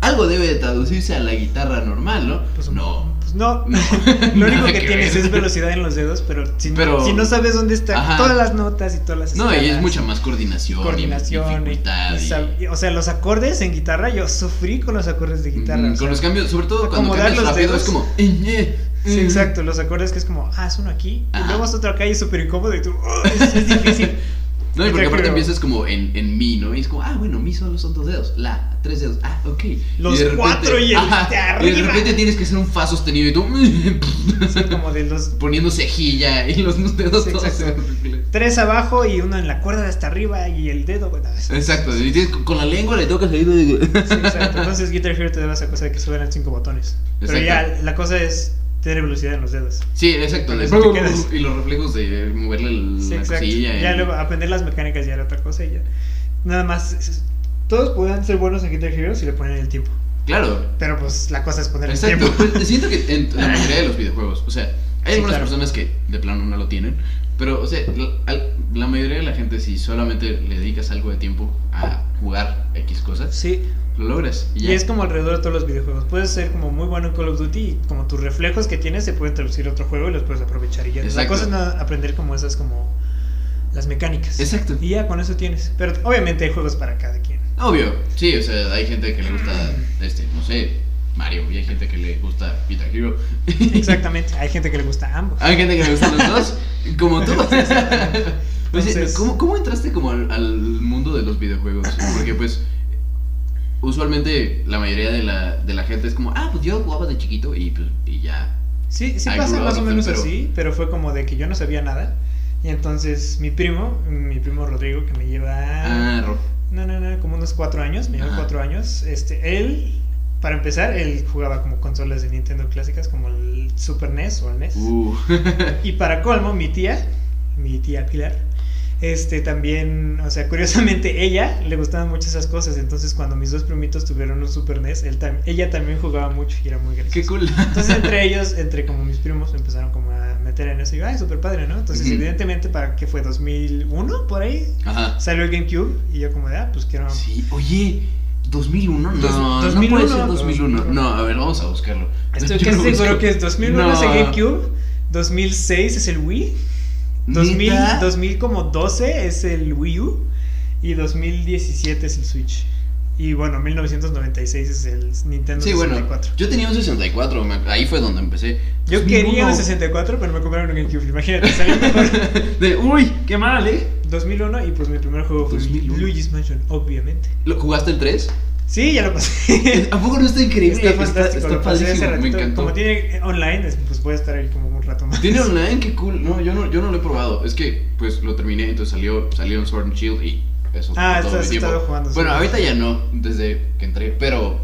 A: algo debe de traducirse a la guitarra normal, ¿no?
B: Pues,
A: no.
B: Pues no.
A: No.
B: Lo único que,
A: que
B: tienes
A: ver.
B: es velocidad en los dedos, pero si, no- si no sabes dónde están
A: Ajá.
B: todas las notas y todas las
A: No, y es mucha más coordinación,
B: coordinación
A: y
B: y, o sea, los acordes en guitarra, yo sufrí con los acordes de guitarra.
A: Mm,
B: o
A: con los cambios, sobre todo cuando cambias
B: los
A: rápido,
B: dedos.
A: es como. eh, eh,
B: Sí,
A: eh.
B: exacto, los acordes que es como, ah, es uno aquí, y luego es otro acá y es súper incómodo y tú, oh, es, es difícil.
A: No, y porque aparte empiezas como en, en mi, ¿no? Y es como, ah, bueno, mi solo son dos dedos. La, tres dedos. Ah, ok.
B: Los
A: repente-
B: cuatro y el de
A: Y de
B: arriba.
A: repente tienes que hacer un fa sostenido y tú.
B: Sí, como de los
A: poniendo cejilla y los dedos
B: Sí,
A: todos.
B: tres abajo y uno en la cuerda de hasta arriba y el dedo, bueno,
A: Exacto, y tienes- con la lengua le tocas ahí.
B: Sí, exacto. Entonces Guitar Hero te da esa cosa de que suenan cinco botones. Pero
A: Exacto.
B: ya la cosa es tener velocidad en los dedos.
A: Sí, exacto. De-
B: eso.
A: Y los reflejos de moverle el-
B: Sí,
A: la cosilla.
B: Ya
A: y-
B: luego aprender las mecánicas ya era otra cosa y ya. Nada más. Todos pueden ser buenos en Guitar Hero si le ponen el tiempo.
A: Claro,
B: Pero pues la cosa es poner el
A: Exacto,
B: tiempo.
A: pues, siento que en la mayoría de los videojuegos, o sea, hay
B: Sí,
A: algunas
B: claro.
A: personas que de plano no lo tienen, pero, o sea, la, mayoría de la gente, si solamente le dedicas algo de tiempo a jugar X cosas,
B: Sí,
A: lo logras. Y,
B: es como alrededor de todos los videojuegos. Puedes ser como muy bueno en Call of Duty y como tus reflejos que tienes se pueden traducir a otro juego y los puedes aprovechar. Y ya. La cosa es no aprender como esas como las mecánicas.
A: Exacto.
B: Y ya con eso tienes. Pero obviamente hay juegos para cada quien.
A: Obvio, sí, o sea, hay gente que le gusta, este, no sé, Mario, y hay gente que le gusta Guitar Hero.
B: Exactamente. Hay gente que le gusta ambos.
A: hay gente que le gustan los dos, como tú.
B: Entonces-
A: ¿cómo, cómo entraste como al, al mundo de los videojuegos? Porque pues usualmente la mayoría de la, de la gente es como, ah, pues yo jugaba de chiquito y pues y ya.
B: Sí, sí
A: I
B: pasa más o menos
A: pero-
B: así, pero fue como de que yo no sabía nada. Y entonces mi primo, mi primo Rodrigo, que me lleva...
A: Ah.
B: No, no, no, como unos cuatro años, me lleva cuatro años. Este, él, para empezar, él jugaba como consolas de Nintendo clásicas como el Super NES o el NES.
A: Uh.
B: Y para colmo, mi tía, mi tía Pilar, este también, o sea, curiosamente ella le gustaban mucho esas cosas. Entonces, cuando mis dos primitos tuvieron un Super NES, él tam- ella también jugaba mucho y era muy gracioso.
A: Qué cool.
B: Entonces, entre ellos, entre como mis primos, empezaron como a meter en eso. Y yo, ay, súper padre, ¿no? Entonces, evidentemente, ¿para qué fue? ¿2001? Por ahí
A: Ajá.
B: salió el GameCube. Y yo, como de, ah, pues quiero.
A: Sí, oye, 2001, no, no
B: 2001,
A: puede ser 2001.
B: 2001.
A: No, a ver, vamos a buscarlo.
B: Estoy casi seguro que es 2001 es el
A: No.
B: GameCube. 2006 es el Wii. 2000,
A: ¿Neta?
B: 2012 es el Wii U. Y 2017 es el Switch. Y bueno, 1996 es el Nintendo
A: Sí, bueno,
B: 64.
A: yo tenía un 64, me- ahí fue donde empecé.
B: Yo
A: 2001.
B: quería un 64, pero me compraron un GameCube. Imagínate, salió mejor.
C: De, uy, qué mal, ¿eh?
B: 2001 y pues mi primer juego fue
A: 2001.
B: Luigi's Mansion, obviamente.
A: ¿Lo jugaste el 3?
B: Sí, ya lo pasé.
A: ¿A poco no está increíble?
B: Está fantástico,
A: está
B: lo pasé hace
A: padrísimo, me
B: ratito.
A: encantó.
B: Como tiene online, es- pues voy a estar ahí como un rato más.
A: ¿Tiene online? Qué cool. No, yo no, yo no lo he probado. Es que, pues, lo terminé, entonces salió, salió en Sword and Shield y eso
B: Ah,
A: todo
B: estás-
A: mi
B: jugando
A: Bueno,
B: Sword.
A: ahorita ya no, desde que entré, pero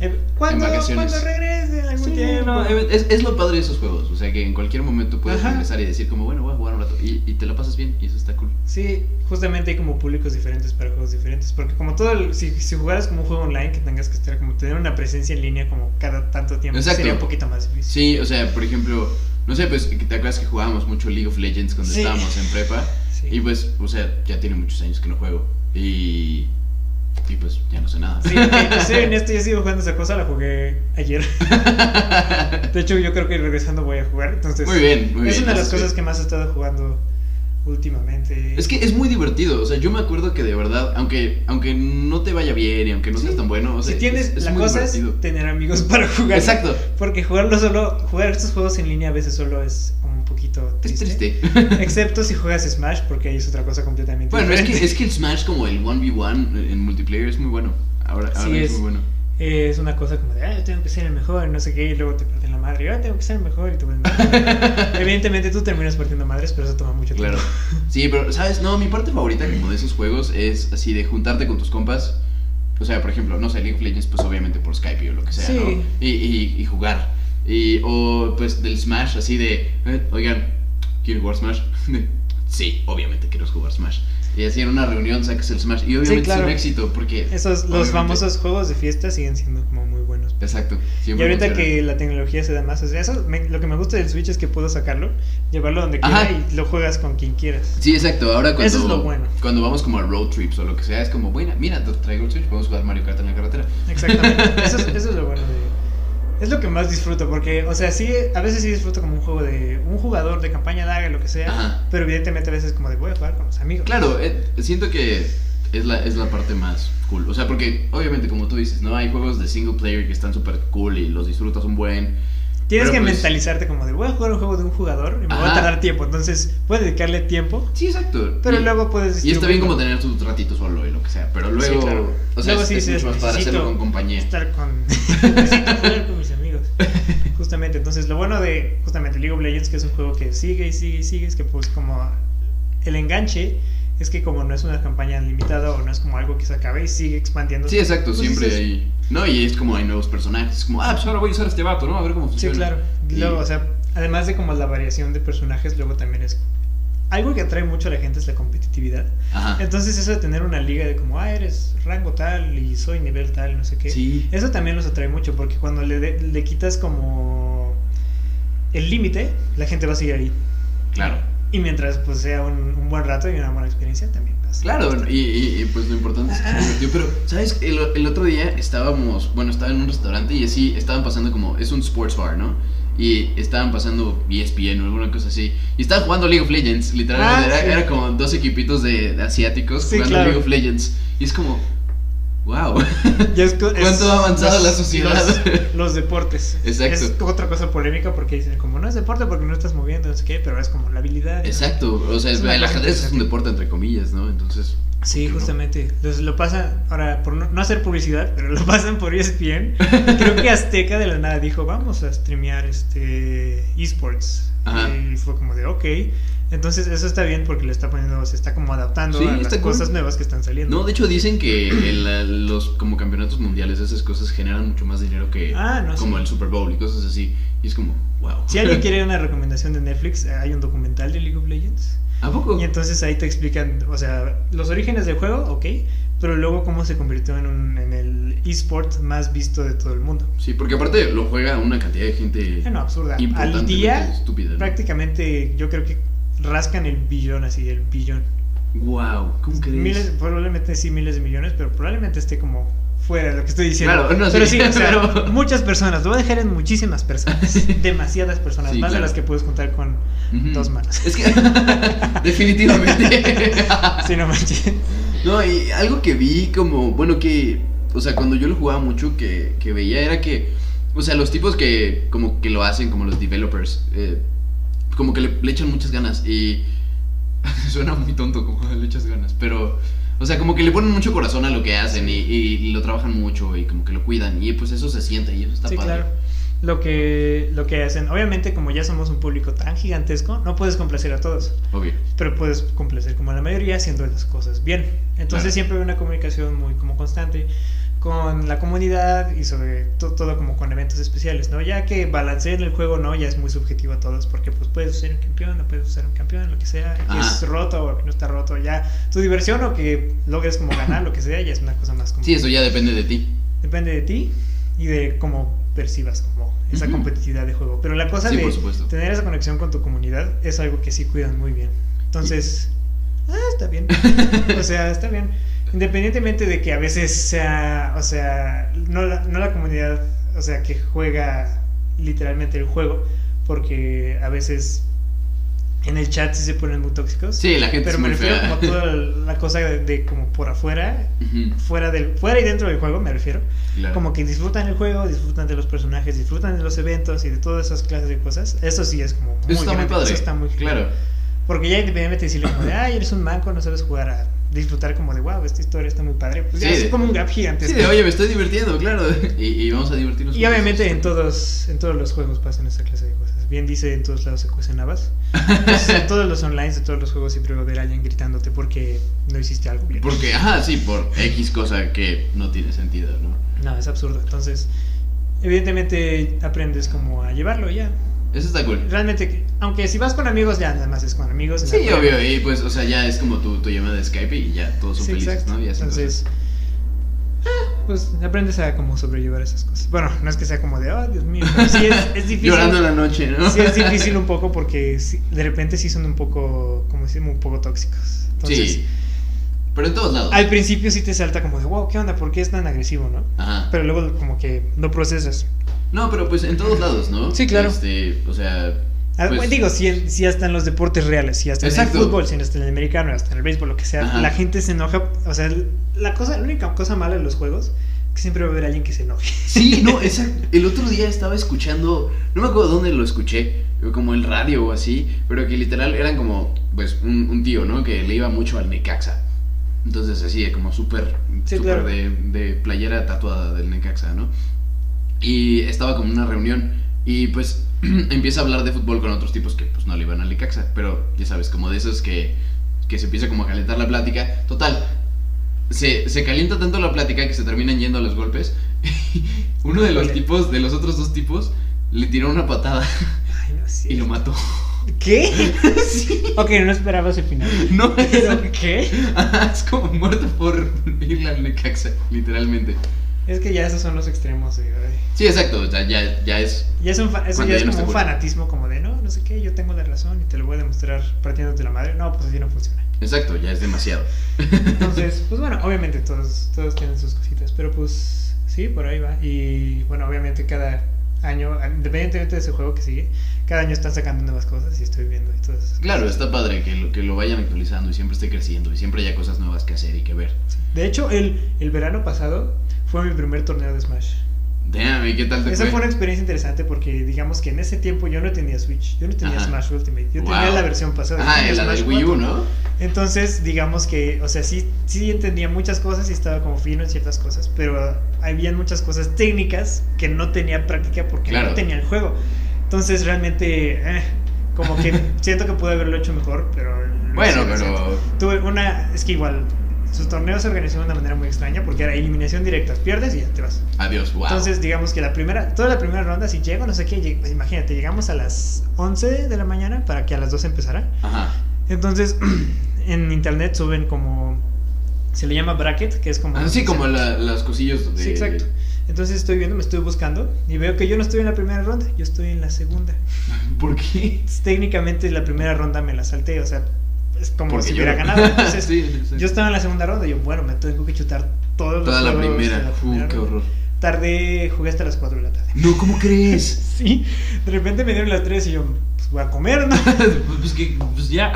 B: Eh, ¿Cuándo,
A: En vacaciones.
B: cuando regrese en algún
A: Sí,
B: tiempo?
A: no, es, es lo padre de esos juegos. O sea, que en cualquier momento puedes
B: Ajá.
A: regresar y decir, como, bueno, voy a jugar un rato. Y, y te la pasas bien, y eso está cool.
B: Sí, justamente hay como públicos diferentes para juegos diferentes. Porque como todo, el- si, si jugaras como un juego online que tengas que estar como tener una presencia en línea como cada tanto tiempo,
A: Exacto.
B: sería un poquito más difícil.
A: Sí, o sea, por ejemplo, no sé, pues, ¿te acuerdas que jugábamos mucho League of Legends cuando
B: Sí.
A: estábamos en prepa?
B: Sí.
A: Y pues, o sea, ya tiene muchos años que no juego. Y. Y pues, ya no sé nada.
B: Sí, ok, sí, en esto yo sigo jugando esa cosa, la jugué ayer. De hecho, yo creo que regresando voy a jugar. Entonces,
A: Muy bien, muy
B: es
A: bien,
B: una de las cosas que más he estado jugando últimamente.
A: Es que es muy divertido, o sea, yo me acuerdo que de verdad, aunque, aunque no te vaya bien y aunque no
B: Sí.
A: seas tan bueno, o sea,
B: si tienes,
A: es, es
B: la
A: muy
B: cosa
A: divertido.
B: es tener amigos para jugar.
A: Exacto,
B: Porque jugarlo solo, jugar estos juegos en línea a veces solo es poquito
A: es
B: triste. Excepto si juegas Smash, porque ahí es otra cosa completamente
A: bueno, es
B: diferente.
A: que, es que el Smash como el 1v1 en multiplayer es muy bueno. Ahora,
B: Sí,
A: es,
B: es-
A: muy bueno.
B: Eh, es una cosa como de, ah, yo tengo que ser el mejor, no sé qué, y luego te parten la madre, ah, tengo que ser el mejor, y te Evidentemente tú terminas partiendo madres, pero eso toma mucho tiempo.
A: Claro. Sí, pero, ¿sabes? No, mi parte favorita como de esos juegos es así de juntarte con tus compas. O sea, por ejemplo, no sé, League of Legends, pues obviamente por Skype o lo que sea,
B: Sí.
A: ¿no? Y, y, y jugar. Y, o pues del Smash, así de, eh, oigan, ¿quieren jugar Smash? sí, obviamente quiero jugar Smash. Y así en una reunión sacas el Smash. Y obviamente
B: claro.
A: es un éxito porque...
B: Esos, los famosos juegos de fiesta siguen siendo como muy buenos.
A: Exacto.
B: Y ahorita que la tecnología se da más, o sea, eso, me- lo que me gusta del Switch es que puedo sacarlo, llevarlo donde quiera
A: Ajá.
B: y lo juegas con quien quieras.
A: Sí, exacto. Ahora cuando,
B: Eso es lo bueno.
A: cuando vamos como a road trips o lo que sea, es como, bueno, mira, traigo el Switch, podemos jugar Mario Kart en la carretera.
B: Exactamente. Eso es, eso es. Es lo que más disfruto, porque, o sea, sí, a veces sí disfruto como un juego de un jugador de campaña larga, lo que sea,
A: Ajá.
B: pero evidentemente a veces como de voy a jugar con los amigos.
A: Claro, eh, siento que es la, es la parte más cool. O sea, porque obviamente, como tú dices, ¿no? Hay juegos de single player que están súper cool y los disfrutas un buen.
B: Tienes
A: Pero
B: que
A: pues-
B: mentalizarte como de voy a jugar un juego de un jugador y me voy a
A: Ajá.
B: tardar tiempo, entonces puedes dedicarle tiempo,
A: Sí, exacto.
B: pero
A: y,
B: luego puedes
A: Y está bien como tener tu ratito solo y lo que sea, pero luego.
B: Sí, claro.
A: O sea,
B: Luego
A: es,
B: sí
A: es mucho más para hacerlo con compañía.
B: estar con necesito jugar con mis amigos justamente entonces lo bueno de justamente League of Legends que es un juego que sigue y sigue y sigue es que pues como el enganche es que como no es una campaña limitada o no es como algo que se acabe y sigue expandiendo
A: Sí, exacto,
B: pues
A: siempre
B: dices,
A: hay. No, y es como hay nuevos personajes. Es como, ah, pues ahora voy a usar a este vato, ¿no? A ver cómo
B: sí
A: funciona.
B: claro
A: Y-
B: luego o sea además de como la variación de personajes luego también es algo que atrae mucho a la gente es la competitividad
A: Ajá.
B: entonces eso de tener una liga de como ah eres rango tal y soy nivel tal no sé qué
A: Sí.
B: Eso también los atrae mucho porque cuando le, de- le quitas como el límite, la gente va a seguir ahí.
A: Claro.
B: Y mientras pues sea un, un buen rato y una buena experiencia, también va a seguir.
A: Claro, y, y- y, pues lo importante es que se divirtió. Pero, ¿sabes? El, el otro día estábamos, bueno, estaba en un restaurante y así estaban pasando como, es un sports bar, ¿no? Y estaban pasando ESPN o alguna cosa así. Y estaban jugando League of Legends, literalmente.
B: Ah,
A: era,
B: sí.
A: era como dos equipitos de, de asiáticos
B: Sí,
A: jugando
B: claro.
A: League of Legends. Y es como, wow.
B: Ya es co- es-
A: ¿Cuánto ha avanzado la sociedad?
B: Los, los deportes.
A: Exacto.
B: Es otra cosa polémica porque dicen como no es deporte porque no estás moviendo, no sé qué, pero es como la habilidad. ¿no?
A: Exacto, o sea,
B: Es
A: el
B: cosa
A: ajedrez es un deporte entre comillas, ¿no? Entonces,
B: Sí, justamente. Entonces lo pasan, ahora, por no, no hacer publicidad, pero lo pasan por ESPN. Creo que Azteca de la nada dijo, vamos a streamear este esports. Y fue como de, ok. Entonces eso está bien porque le está poniendo, se está como adaptando
A: Sí,
B: a las
A: cool.
B: cosas nuevas que están saliendo.
A: No, de hecho dicen que el- los como campeonatos mundiales, esas cosas generan mucho más dinero que
B: Ah, no,
A: como
B: sí.
A: el Super Bowl y cosas así. Y es como, wow.
B: Si alguien quiere una recomendación de Netflix, eh, hay un documental de League of Legends.
A: ¿A poco?
B: Y entonces ahí te explican, o sea, los orígenes del juego, ok, pero luego cómo se convirtió en, un, en el esport más visto de todo el mundo.
A: Sí, porque aparte lo juega una cantidad de gente
B: Bueno, absurda. Al día,
A: estúpida. ¿no?
B: prácticamente, yo creo que rascan el billón así, el billón.
A: Wow, ¿cómo crees?
B: Miles, probablemente sí miles de millones, pero probablemente esté como fuera de lo que estoy diciendo.
A: Claro, no,
B: pero
A: sí,
B: sí, o sea,
A: pero-
B: muchas personas, lo voy a dejar en muchísimas personas, demasiadas personas,
A: Sí,
B: más
A: claro.
B: de las que puedes contar con dos manos.
A: Es que definitivamente.
B: Sí, no manches.
A: No, y algo que vi como, bueno, que, o sea, cuando yo lo jugaba mucho, que, que veía era que, o sea, los tipos que como que lo hacen, como los developers, eh, como que le, le echan muchas ganas y suena muy tonto como le echas ganas, pero, o sea, como que le ponen mucho corazón a lo que hacen y, y lo trabajan mucho y como que lo cuidan y pues eso se siente y eso está
B: Sí,
A: padre.
B: claro. Lo que, lo que hacen, obviamente como ya somos un público tan gigantesco, no puedes complacer a todos,
A: Obvio.
B: pero puedes complacer como a la mayoría haciendo las cosas bien. Entonces
A: Claro.
B: siempre hay una comunicación muy como constante con la comunidad y sobre to- todo como con eventos especiales, ¿no? Ya que balanceen el juego, ¿no? Ya es muy subjetivo a todos porque pues puedes usar un campeón, no puedes usar un campeón, lo que sea, que es roto o que no está roto, ya tu diversión o que logres como ganar, lo que sea, ya es una cosa más como...
A: Sí, eso ya depende de ti.
B: Depende de ti y de cómo percibas como esa competitividad de juego. Pero la cosa
A: Sí,
B: de tener esa conexión con tu comunidad es algo que sí cuidan muy bien. Entonces, ah, está bien. o sea, está bien. Independientemente de que a veces sea, o sea, no la, no la comunidad, o sea, que juega literalmente el juego, porque a veces en el chat sí se ponen muy tóxicos.
A: Sí, la gente
B: Pero
A: es
B: me
A: muy
B: refiero
A: fea.
B: como toda la cosa de, de como por afuera, fuera del fuera y dentro del juego, me refiero.
A: claro.
B: Como que disfrutan el juego, disfrutan de los personajes, disfrutan de los eventos y de todas esas clases de cosas. Eso sí es como muy
A: Eso está muy padre.
B: Eso está muy.
A: Claro.
B: Porque ya independientemente de decirle como de, ay, eres un manco, no sabes jugar a disfrutar como de, wow, esta historia está muy padre. Pues ya
A: Sí,
B: es
A: de-
B: como un gap
A: Sí,
B: gigantesco.
A: de, oye, me estoy divirtiendo, claro. Y, y vamos a divertirnos.
B: y obviamente en todos, en todos los juegos pasan esa clase de cosas. Bien dice, en todos lados se cuecen habas. Entonces, en todos los online, de todos los juegos siempre va a haber alguien gritándote porque no hiciste algo bien.
A: Porque, ajá, sí, por X cosa que no tiene sentido, ¿no?
B: No, es absurdo. Entonces, evidentemente aprendes como a llevarlo ya.
A: Eso está cool.
B: Realmente, aunque si vas con amigos, ya nada más es con amigos.
A: Sí, obvio, y pues, o sea, ya es como tu, tu llamada de Skype y ya todos son
B: Sí,
A: felices,
B: exacto.
A: ¿no? Y
B: Entonces, ah, pues aprendes a cómo sobrellevar esas cosas. Bueno, no es que sea como de, oh, Dios mío, pero sí es, difícil.
A: Llorando en la noche, ¿no?
B: Sí, es difícil un poco porque sí, de repente sí son un poco, como decimos, un poco tóxicos. Entonces,
A: sí. Pero en todos lados.
B: al principio sí te salta como de, wow, ¿qué onda? ¿Por qué es tan agresivo, no?
A: Ajá.
B: Pero luego como que no procesas.
A: No, pero pues en todos lados, ¿no?
B: Sí, claro.
A: Este, o sea.
B: Ah,
A: pues,
B: digo, si, si hasta en los deportes reales, si hasta en el fútbol, si hasta en el americano, hasta en el béisbol, lo que sea,
A: Ajá.
B: la gente se enoja. O sea, la cosa, la única cosa mala de los juegos es que siempre va a haber alguien que se enoje.
A: Sí, no, exacto. El otro día estaba escuchando, no me acuerdo dónde lo escuché, como el radio o así, pero que literal eran como, pues, un, un tío, ¿no? Que le iba mucho al Necaxa. Entonces, así, como súper,
B: Sí,
A: súper
B: claro.
A: de, de playera tatuada del Necaxa, ¿no? Y estaba como en una reunión y pues empieza a hablar de fútbol con otros tipos que pues no le iban al Necaxa, pero ya sabes, como de esos que, que se empieza como a calentar la plática. Total, se, se calienta tanto la plática que se terminan yendo a los golpes. Uno de los tipos, de los otros dos tipos, le tiró una patada
B: Ay, no
A: y lo mató.
B: ¿Qué? Ok, no esperaba ese final.
A: No,
B: ¿Pero
A: es,
B: qué?
A: es como muerto por irle al Necaxa, literalmente.
B: Es que ya esos son los extremos. eh.
A: Sí, exacto, sea, ya, ya es...
B: Ya es un eso ya
A: ya
B: es como un fanatismo, como de no, no sé qué, yo tengo la razón y te lo voy a demostrar partiéndote la madre. No, pues así no funciona.
A: Exacto, ya es demasiado.
B: Entonces, pues bueno, obviamente todos, todos tienen sus cositas, pero pues sí, por ahí va. Y bueno, obviamente cada año, independientemente de ese juego que sigue, cada año están sacando nuevas cosas y estoy viendo y todas esas
A: Claro,
B: cosas.
A: está padre que lo, que lo vayan actualizando y siempre esté creciendo y siempre haya cosas nuevas que hacer y que ver.
B: De hecho, el, el verano pasado fue mi primer torneo de Smash.
A: Damn, ¿y qué tal te
B: Esa
A: fue?
B: fue una experiencia interesante porque digamos que en ese tiempo yo no tenía Switch, yo no tenía
A: Ajá.
B: Smash Ultimate, yo tenía
A: Wow.
B: la versión pasada.
A: Ah,
B: tenía
A: la
B: Smash
A: del Wii U,
B: 4.
A: ¿no?
B: Entonces, digamos que, o sea, sí, sí entendía muchas cosas y estaba como fino en ciertas cosas, pero había muchas cosas técnicas que no tenía práctica porque
A: Claro.
B: no tenía el juego. Entonces, realmente, eh, como que siento que pude haberlo hecho mejor, pero...
A: Bueno, pero...
B: Tuve una, es que igual, sus torneos se organizaron de una manera muy extraña porque era eliminación directa, pierdes y ya te vas.
A: Adiós, wow.
B: Entonces, digamos que la primera, toda la primera ronda, si llego, no sé qué, pues imagínate, llegamos a las 11 de la mañana para que a las 12 empezara.
A: Ajá.
B: Entonces, en internet suben como. Se le llama bracket, que es como.
A: Así Ah, como la- las cosillos de...
B: Sí, exacto. Entonces estoy viendo, me estoy buscando y veo que yo no estoy en la primera ronda, yo estoy en la segunda.
A: ¿Por qué?
B: Técnicamente la primera ronda me la salté, o sea, es como
A: Porque
B: si
A: yo
B: hubiera ganado. Entonces,
A: Sí, exacto.
B: yo estaba en la segunda ronda y yo, bueno, me tengo que chutar todos
A: Toda
B: los
A: la primera.
B: la
A: Uh,
B: primera
A: qué
B: ronda.
A: horror.
B: Tardé, jugué hasta las 4 de la tarde.
A: No, ¿cómo crees?
B: Sí, de repente me dieron las 3 y yo, pues voy a comer, ¿no?
C: pues que, pues ya.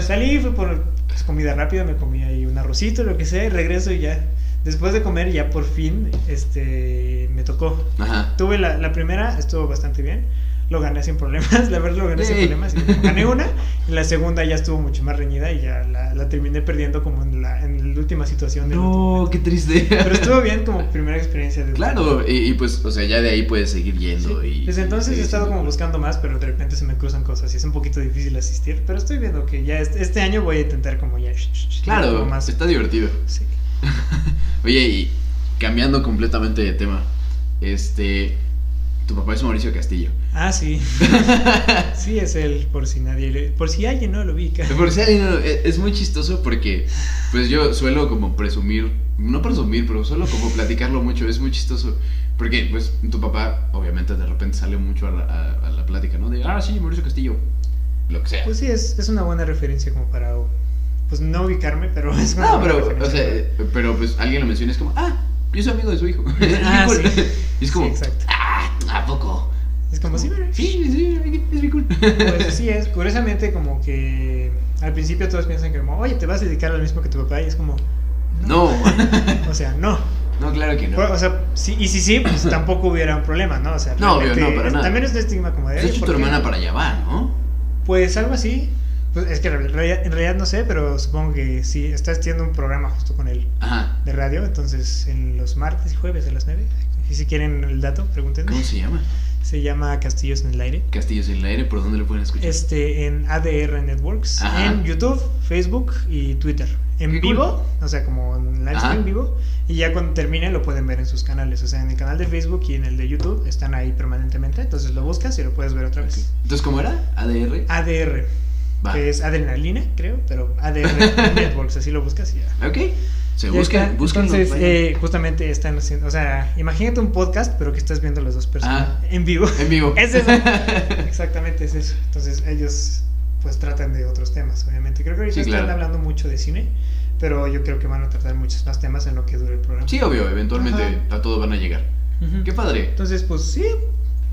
B: Salí, fui por pues, comida rápida, me comí ahí un arrocito, lo que sea, y regreso y ya. Después de comer, ya por fin, este, me tocó.
A: Ajá.
B: Tuve la, la primera, estuvo bastante bien. Lo gané sin problemas, la verdad lo gané sin problemas. y gané una, y la segunda ya estuvo mucho más reñida y ya la, la terminé perdiendo como en la, en la última situación. del
A: No, qué triste.
B: Pero estuvo bien como primera experiencia. De
A: Claro, y, y pues, o sea, ya de ahí puedes seguir yendo
B: Sí.
A: y...
B: Desde entonces he estado como buscando más, pero de repente se me cruzan cosas y es un poquito difícil asistir. Pero estoy viendo que ya este, este año voy a intentar como ya.
A: Claro,
B: como más.
A: está divertido.
B: Sí.
A: Oye, y cambiando completamente de tema, este... Tu papá es Mauricio Castillo.
B: Ah, sí. sí, es él, por si nadie le- Por si alguien no lo ubica.
A: Por si alguien no- e- es muy chistoso porque pues yo suelo como presumir, no presumir, pero suelo como platicarlo mucho, es muy chistoso. Porque pues tu papá obviamente de repente sale mucho a la, a- a la plática, ¿no? De, ah, sí, Mauricio Castillo, lo que sea.
B: Pues sí, es, es una buena referencia como para. Pues no ubicarme, pero es una
A: No,
B: buena
A: pero, o
B: referencia.
A: sea, eh, pero pues alguien lo menciona es como, ah, yo soy amigo de su hijo.
B: Ah,
A: Es
B: sí.
A: Es como,
B: Sí, exacto.
A: ah, ¿a poco?
B: Es como, sí,
A: Sí, sí, es muy cool.
B: Pues sí es. Curiosamente, como que. Al principio todos piensan que, como, oye, te vas a dedicar a lo mismo que tu papá, y es como.
A: No,
B: O sea, no.
A: no, claro que no.
B: O sea, sí, y si sí, pues tampoco hubiera un problema, ¿no? O sea,
A: No, obvio, no, para nada.
B: también es un estigma como de.
A: De
B: "Oye,
A: hecho,
B: ¿por
A: tu
B: qué?".
A: hermana para allá va, ¿no?
B: Pues algo así. Pues es que en realidad, en realidad no sé, pero supongo que sí. Estás haciendo un programa justo con él
A: Ajá.
B: de radio, entonces en los martes y jueves a las 9. Y si quieren el dato, pregúntenme.
A: ¿Cómo se llama?
B: Se llama Castillos en el Aire.
A: Castillos en el Aire, ¿por dónde lo pueden escuchar?
B: Este, en ADR Networks,
A: Ajá.
B: en YouTube, Facebook y Twitter. En
A: cool.
B: vivo, o sea, como en live stream vivo. Y ya cuando termine lo pueden ver en sus canales. O sea, en el canal de Facebook y en el de YouTube están ahí permanentemente. Entonces lo buscas y lo puedes ver otra vez.
A: Entonces, ¿cómo era? ADR.
B: ADR,
A: Va.
B: que es adrenalina, creo, pero ADR Networks, así lo buscas y ya.
A: Ok. Se
B: Ya
A: buscan,
B: Entonces, eh, justamente están haciendo, o sea, imagínate un podcast, pero que estás viendo las dos personas
A: Ah.
B: en vivo.
A: en vivo.
B: Es eso. Exactamente, es eso. Entonces, ellos pues tratan de otros temas, obviamente. Creo que ahorita
A: Sí,
B: están
A: claro.
B: hablando mucho de cine, pero yo creo que van a tratar muchos más temas en lo que dure el programa.
A: Sí, obvio, eventualmente
B: Ajá.
A: a todos van a llegar. Qué padre.
B: Entonces, pues sí,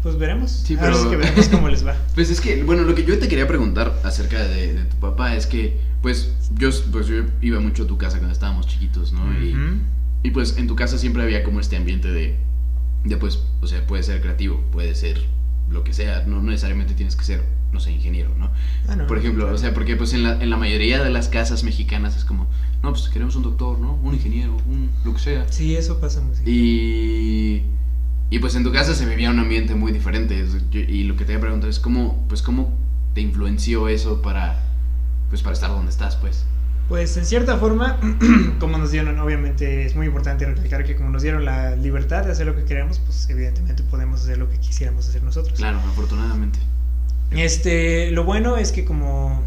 B: pues veremos.
A: Sí,
B: Ahora
A: pero-
B: sí que veremos cómo les va.
A: Pues es que, bueno, lo que yo te quería preguntar acerca de, de tu papá es que, pues yo, pues, yo iba mucho a tu casa cuando estábamos chiquitos, ¿no? Y,
B: Ujú.
A: y, pues en tu casa siempre había como este ambiente de, de, pues, o sea, puede ser creativo, puede ser lo que sea, no, no necesariamente tienes que ser, no sé, ingeniero, ¿no?
B: Ah, no,
A: Por ejemplo, o sea, porque pues en la, en la mayoría de las casas mexicanas es como, no, pues queremos un doctor, ¿no? Un ingeniero, un lo que sea.
B: Sí, eso pasa seguido.
A: Y, y pues en tu casa se vivía un ambiente muy diferente. Y lo que te voy a preguntar es cómo, pues cómo te influenció eso para, pues para estar donde estás, pues.
B: Pues en cierta forma, como nos dieron, obviamente es muy importante recalcar que como nos dieron la libertad de hacer lo que queramos, pues evidentemente podemos hacer lo que quisiéramos hacer nosotros.
A: Claro, afortunadamente.
B: Este, lo bueno es que como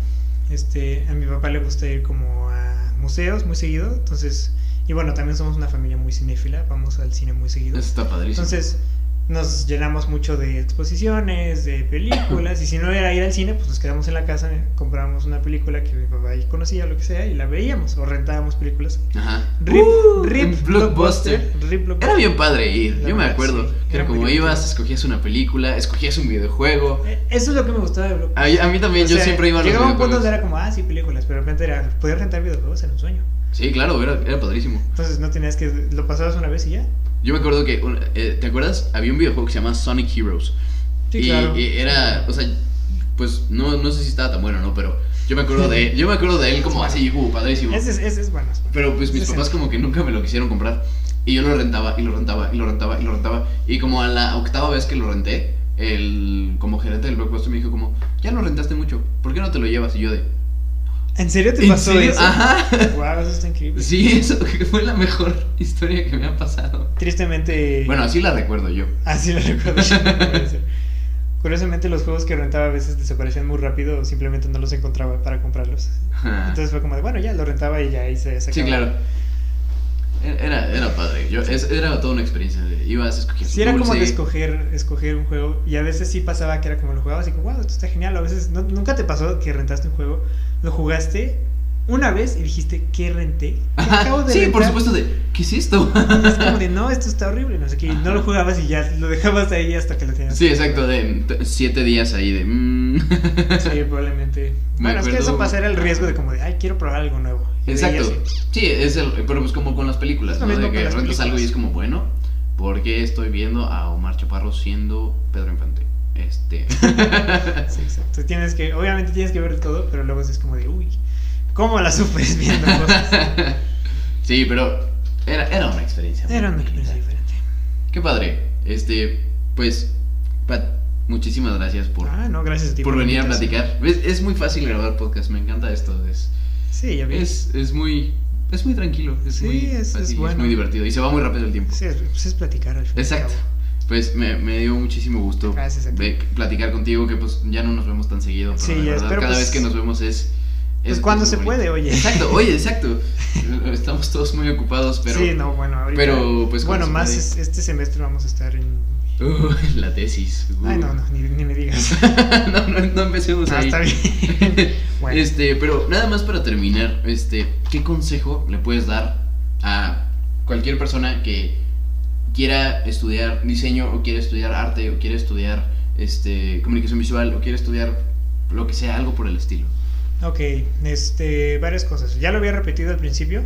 B: este, a mi papá le gusta ir como a museos muy seguido, entonces, y bueno, también somos una familia muy cinéfila, vamos al cine muy seguido.
A: Eso está padrísimo.
B: Entonces, nos llenamos mucho de exposiciones, de películas, y si no era ir al cine, pues nos quedamos en la casa, comprábamos una película que mi papá ahí conocía, lo que sea, y la veíamos, o rentábamos películas.
A: Ajá.
B: Rip,
A: Uh,
B: rip,
A: en
B: blockbuster. Rip, blockbuster.
A: Era bien padre ir,
B: La
A: yo me acuerdo.
B: sí,
A: que como ibas, escogías una película, escogías un videojuego.
B: Eh, Eso es lo que me gustaba de Blockbuster.
A: A, mí- a mí también,
B: O
A: yo
B: sea,
A: siempre iba a los
B: Llegaba un punto donde era como, ah, sí, películas, pero de repente era, poder rentar videojuegos era un sueño.
A: Sí, claro, era, era padrísimo.
B: Entonces no tenías que, lo pasabas una vez y ya.
A: Yo me acuerdo que, un- eh, ¿te acuerdas? Había un videojuego que se llama Sonic Heroes.
B: Sí,
A: y,
B: claro.
A: y era, o sea, pues no, no sé si estaba tan bueno, ¿no? Pero yo me acuerdo de, yo me acuerdo de él como así, uh, padrísimo.
B: Ese es, ese es bueno.
A: Pero pues mis
B: Ese
A: papás como que nunca me lo quisieron comprar. Y yo lo rentaba, y lo rentaba, y lo rentaba, y lo rentaba. Y como a la octava vez que lo renté, el como gerente del blockbuster me dijo como, ya lo rentaste mucho, ¿por qué no te lo llevas? Y yo de,
B: ¿En serio te
A: ¿en
B: pasó
A: serio?
B: eso?
A: Ajá.
B: Wow, eso está increíble.
A: Sí, eso fue la mejor historia que me ha pasado.
B: Tristemente.
A: Bueno, así la recuerdo yo.
B: Así lo recuerdo. yo. Curiosamente, los juegos que rentaba a veces desaparecían muy rápido o simplemente no los encontraba para comprarlos.
A: Ajá.
B: Entonces fue como de, bueno, ya lo rentaba y ya ahí se
A: Sí,
B: sacaba.
A: claro. Era, era padre. Yo, es- era toda una experiencia. de- ibas a escoger
B: Sí, era como de escoger, escoger un juego. Y a veces sí pasaba que era como lo jugabas y como, wow, esto está genial. A veces no- nunca te pasó que rentaste un juego, lo jugaste una vez y dijiste, ¿qué renté? ¿Qué
A: Ajá,
B: acabo de
A: Sí, por
B: rentar?"
A: supuesto de, ¿qué es esto?
B: Y es como de, no, esto está horrible. No sé qué. Y no lo jugabas y ya lo dejabas ahí hasta que lo tenías.
A: Sí, exacto, de siete días ahí de... mm.
B: Sí, probablemente.
A: Me
B: Bueno, es que eso pasa, era el riesgo de como de, ay, quiero probar algo nuevo. Y
A: Exacto. Sí, es el, pero pues como con las películas, ¿no? De que rentas algo y es como, bueno, ¿por qué estoy viendo a Omar Chaparro siendo Pedro Infante? Este...
B: Sí, exacto. Tienes que, obviamente tienes que ver todo, pero luego es como de, uy, ¿cómo la sufres viendo cosas?
A: sí, pero era, era una experiencia.
B: Era una experiencia diferente.
A: Qué padre. Este, pues, Pat, muchísimas gracias por,
B: Ah, no, gracias a ti.
A: por
B: la
A: venir a platicar. ¿Ves? Es muy fácil grabar podcast, me encanta esto. Es,
B: Sí, ya vi.
A: es, es muy es muy tranquilo, es
B: Sí,
A: muy
B: es- es bueno.
A: muy divertido y se va muy rápido el tiempo.
B: Sí, es, pues es platicar al fin. y al
A: Exacto. Pues me, me dio muchísimo gusto
B: Gracias a ti.
A: ve- platicar contigo, que pues ya no nos vemos tan seguido, pero
B: Sí,
A: de verdad,
B: espero,
A: cada
B: pues,
A: vez que nos vemos es...
B: Pues
A: es-
B: cuando
A: es
B: se puede, oye.
A: Exacto, oye, exacto. Estamos todos muy ocupados, pero...
B: sí, no, bueno, ahorita.
A: pero, pues,
B: bueno, más es- este semestre vamos a estar en.
A: Uh, la tesis. uh.
B: Ay, no, no, ni, ni me digas.
A: no, no, no empecemos
B: Ah,
A: ahí.
B: está bien. Bueno.
A: Este, pero nada más para terminar, este, ¿qué consejo le puedes dar a cualquier persona que quiera estudiar diseño o quiere estudiar arte o quiere estudiar este comunicación visual o quiere estudiar lo que sea, algo por el estilo?
B: Ok, este, varias cosas. Ya lo había repetido al principio,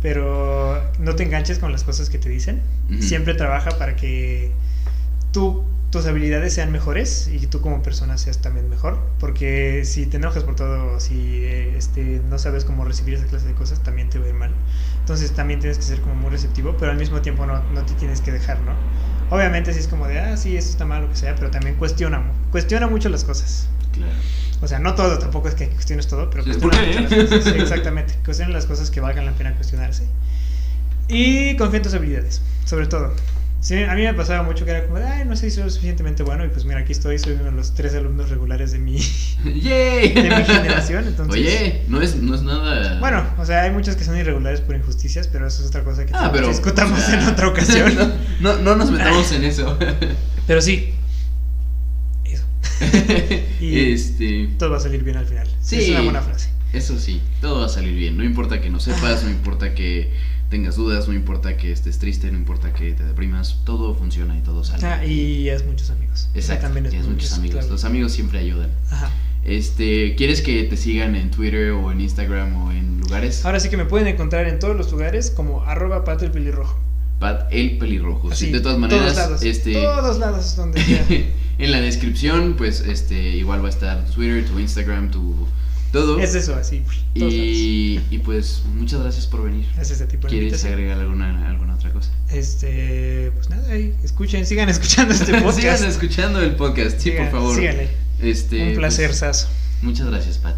B: pero no te enganches con las cosas que te dicen. Siempre trabaja para que tú, tus habilidades sean mejores y tú como persona seas también mejor. Porque si te enojas por todo, si eh, este, no sabes cómo recibir esa clase de cosas, también te va a ir mal. Entonces también tienes que ser como muy receptivo, pero al mismo tiempo no, no te tienes que dejar, ¿no? Obviamente sí es como de, ah, sí, esto está mal, lo que sea, pero también cuestiona, cuestiona mucho las cosas.
A: Claro.
B: O sea, no todo, tampoco es que cuestiones todo, pero
C: Sí,
B: cuestiona mucho las cosas. Sí, exactamente. Cuestiona las cosas que valgan la pena cuestionarse. Y confía en tus habilidades, sobre todo. Sí, a mí me pasaba mucho que era como, de, ay, no sé si soy suficientemente bueno. Y pues mira, aquí estoy, soy uno de los tres alumnos regulares de mi,
C: ¡Yay!
B: de mi generación. Entonces,
A: Oye, no es, no es nada.
B: Bueno, o sea, hay muchos que son irregulares por injusticias, pero eso es otra cosa que
A: Ah, pero.
B: discutamos
A: o sea,
B: en otra ocasión.
A: no, no, no nos metamos en eso.
B: Pero sí, eso. Y-
A: este.
B: Todo va a salir bien al final.
A: Sí.
B: Es una buena frase.
A: Eso sí, todo va a salir bien. No importa que no sepas, no importa que tengas dudas, no importa que estés triste, no importa que te deprimas, todo funciona y todo sale.
B: Ah, y es muchos amigos.
A: Exacto,
B: también es
A: muchos
B: es
A: amigos.
B: clave.
A: Los amigos siempre ayudan.
B: Ajá.
A: Este, ¿quieres que te sigan en Twitter o en Instagram o en lugares?
B: Ahora sí que me pueden encontrar en todos los lugares como arroba pato el pelirrojo.
A: Pat el pelirrojo. Sí, de todas
B: todos
A: maneras,
B: lados,
A: este
B: Todos lados donde sea.
A: en la descripción, pues este igual va a estar tu Twitter, tu Instagram, tu todo.
B: es eso, así.
A: Y, y pues muchas gracias por venir.
B: Es ese tipo de
A: ¿Quieres
B: invitación.
A: agregar alguna alguna otra cosa?
B: Este, pues nada, ahí, escuchen, sigan escuchando este podcast.
A: Sigan escuchando el podcast, sí,
B: Sigan-
A: por favor.
B: Síganle.
A: Este,
B: Un
A: pues,
B: placer, Saso.
A: muchas gracias, Pat.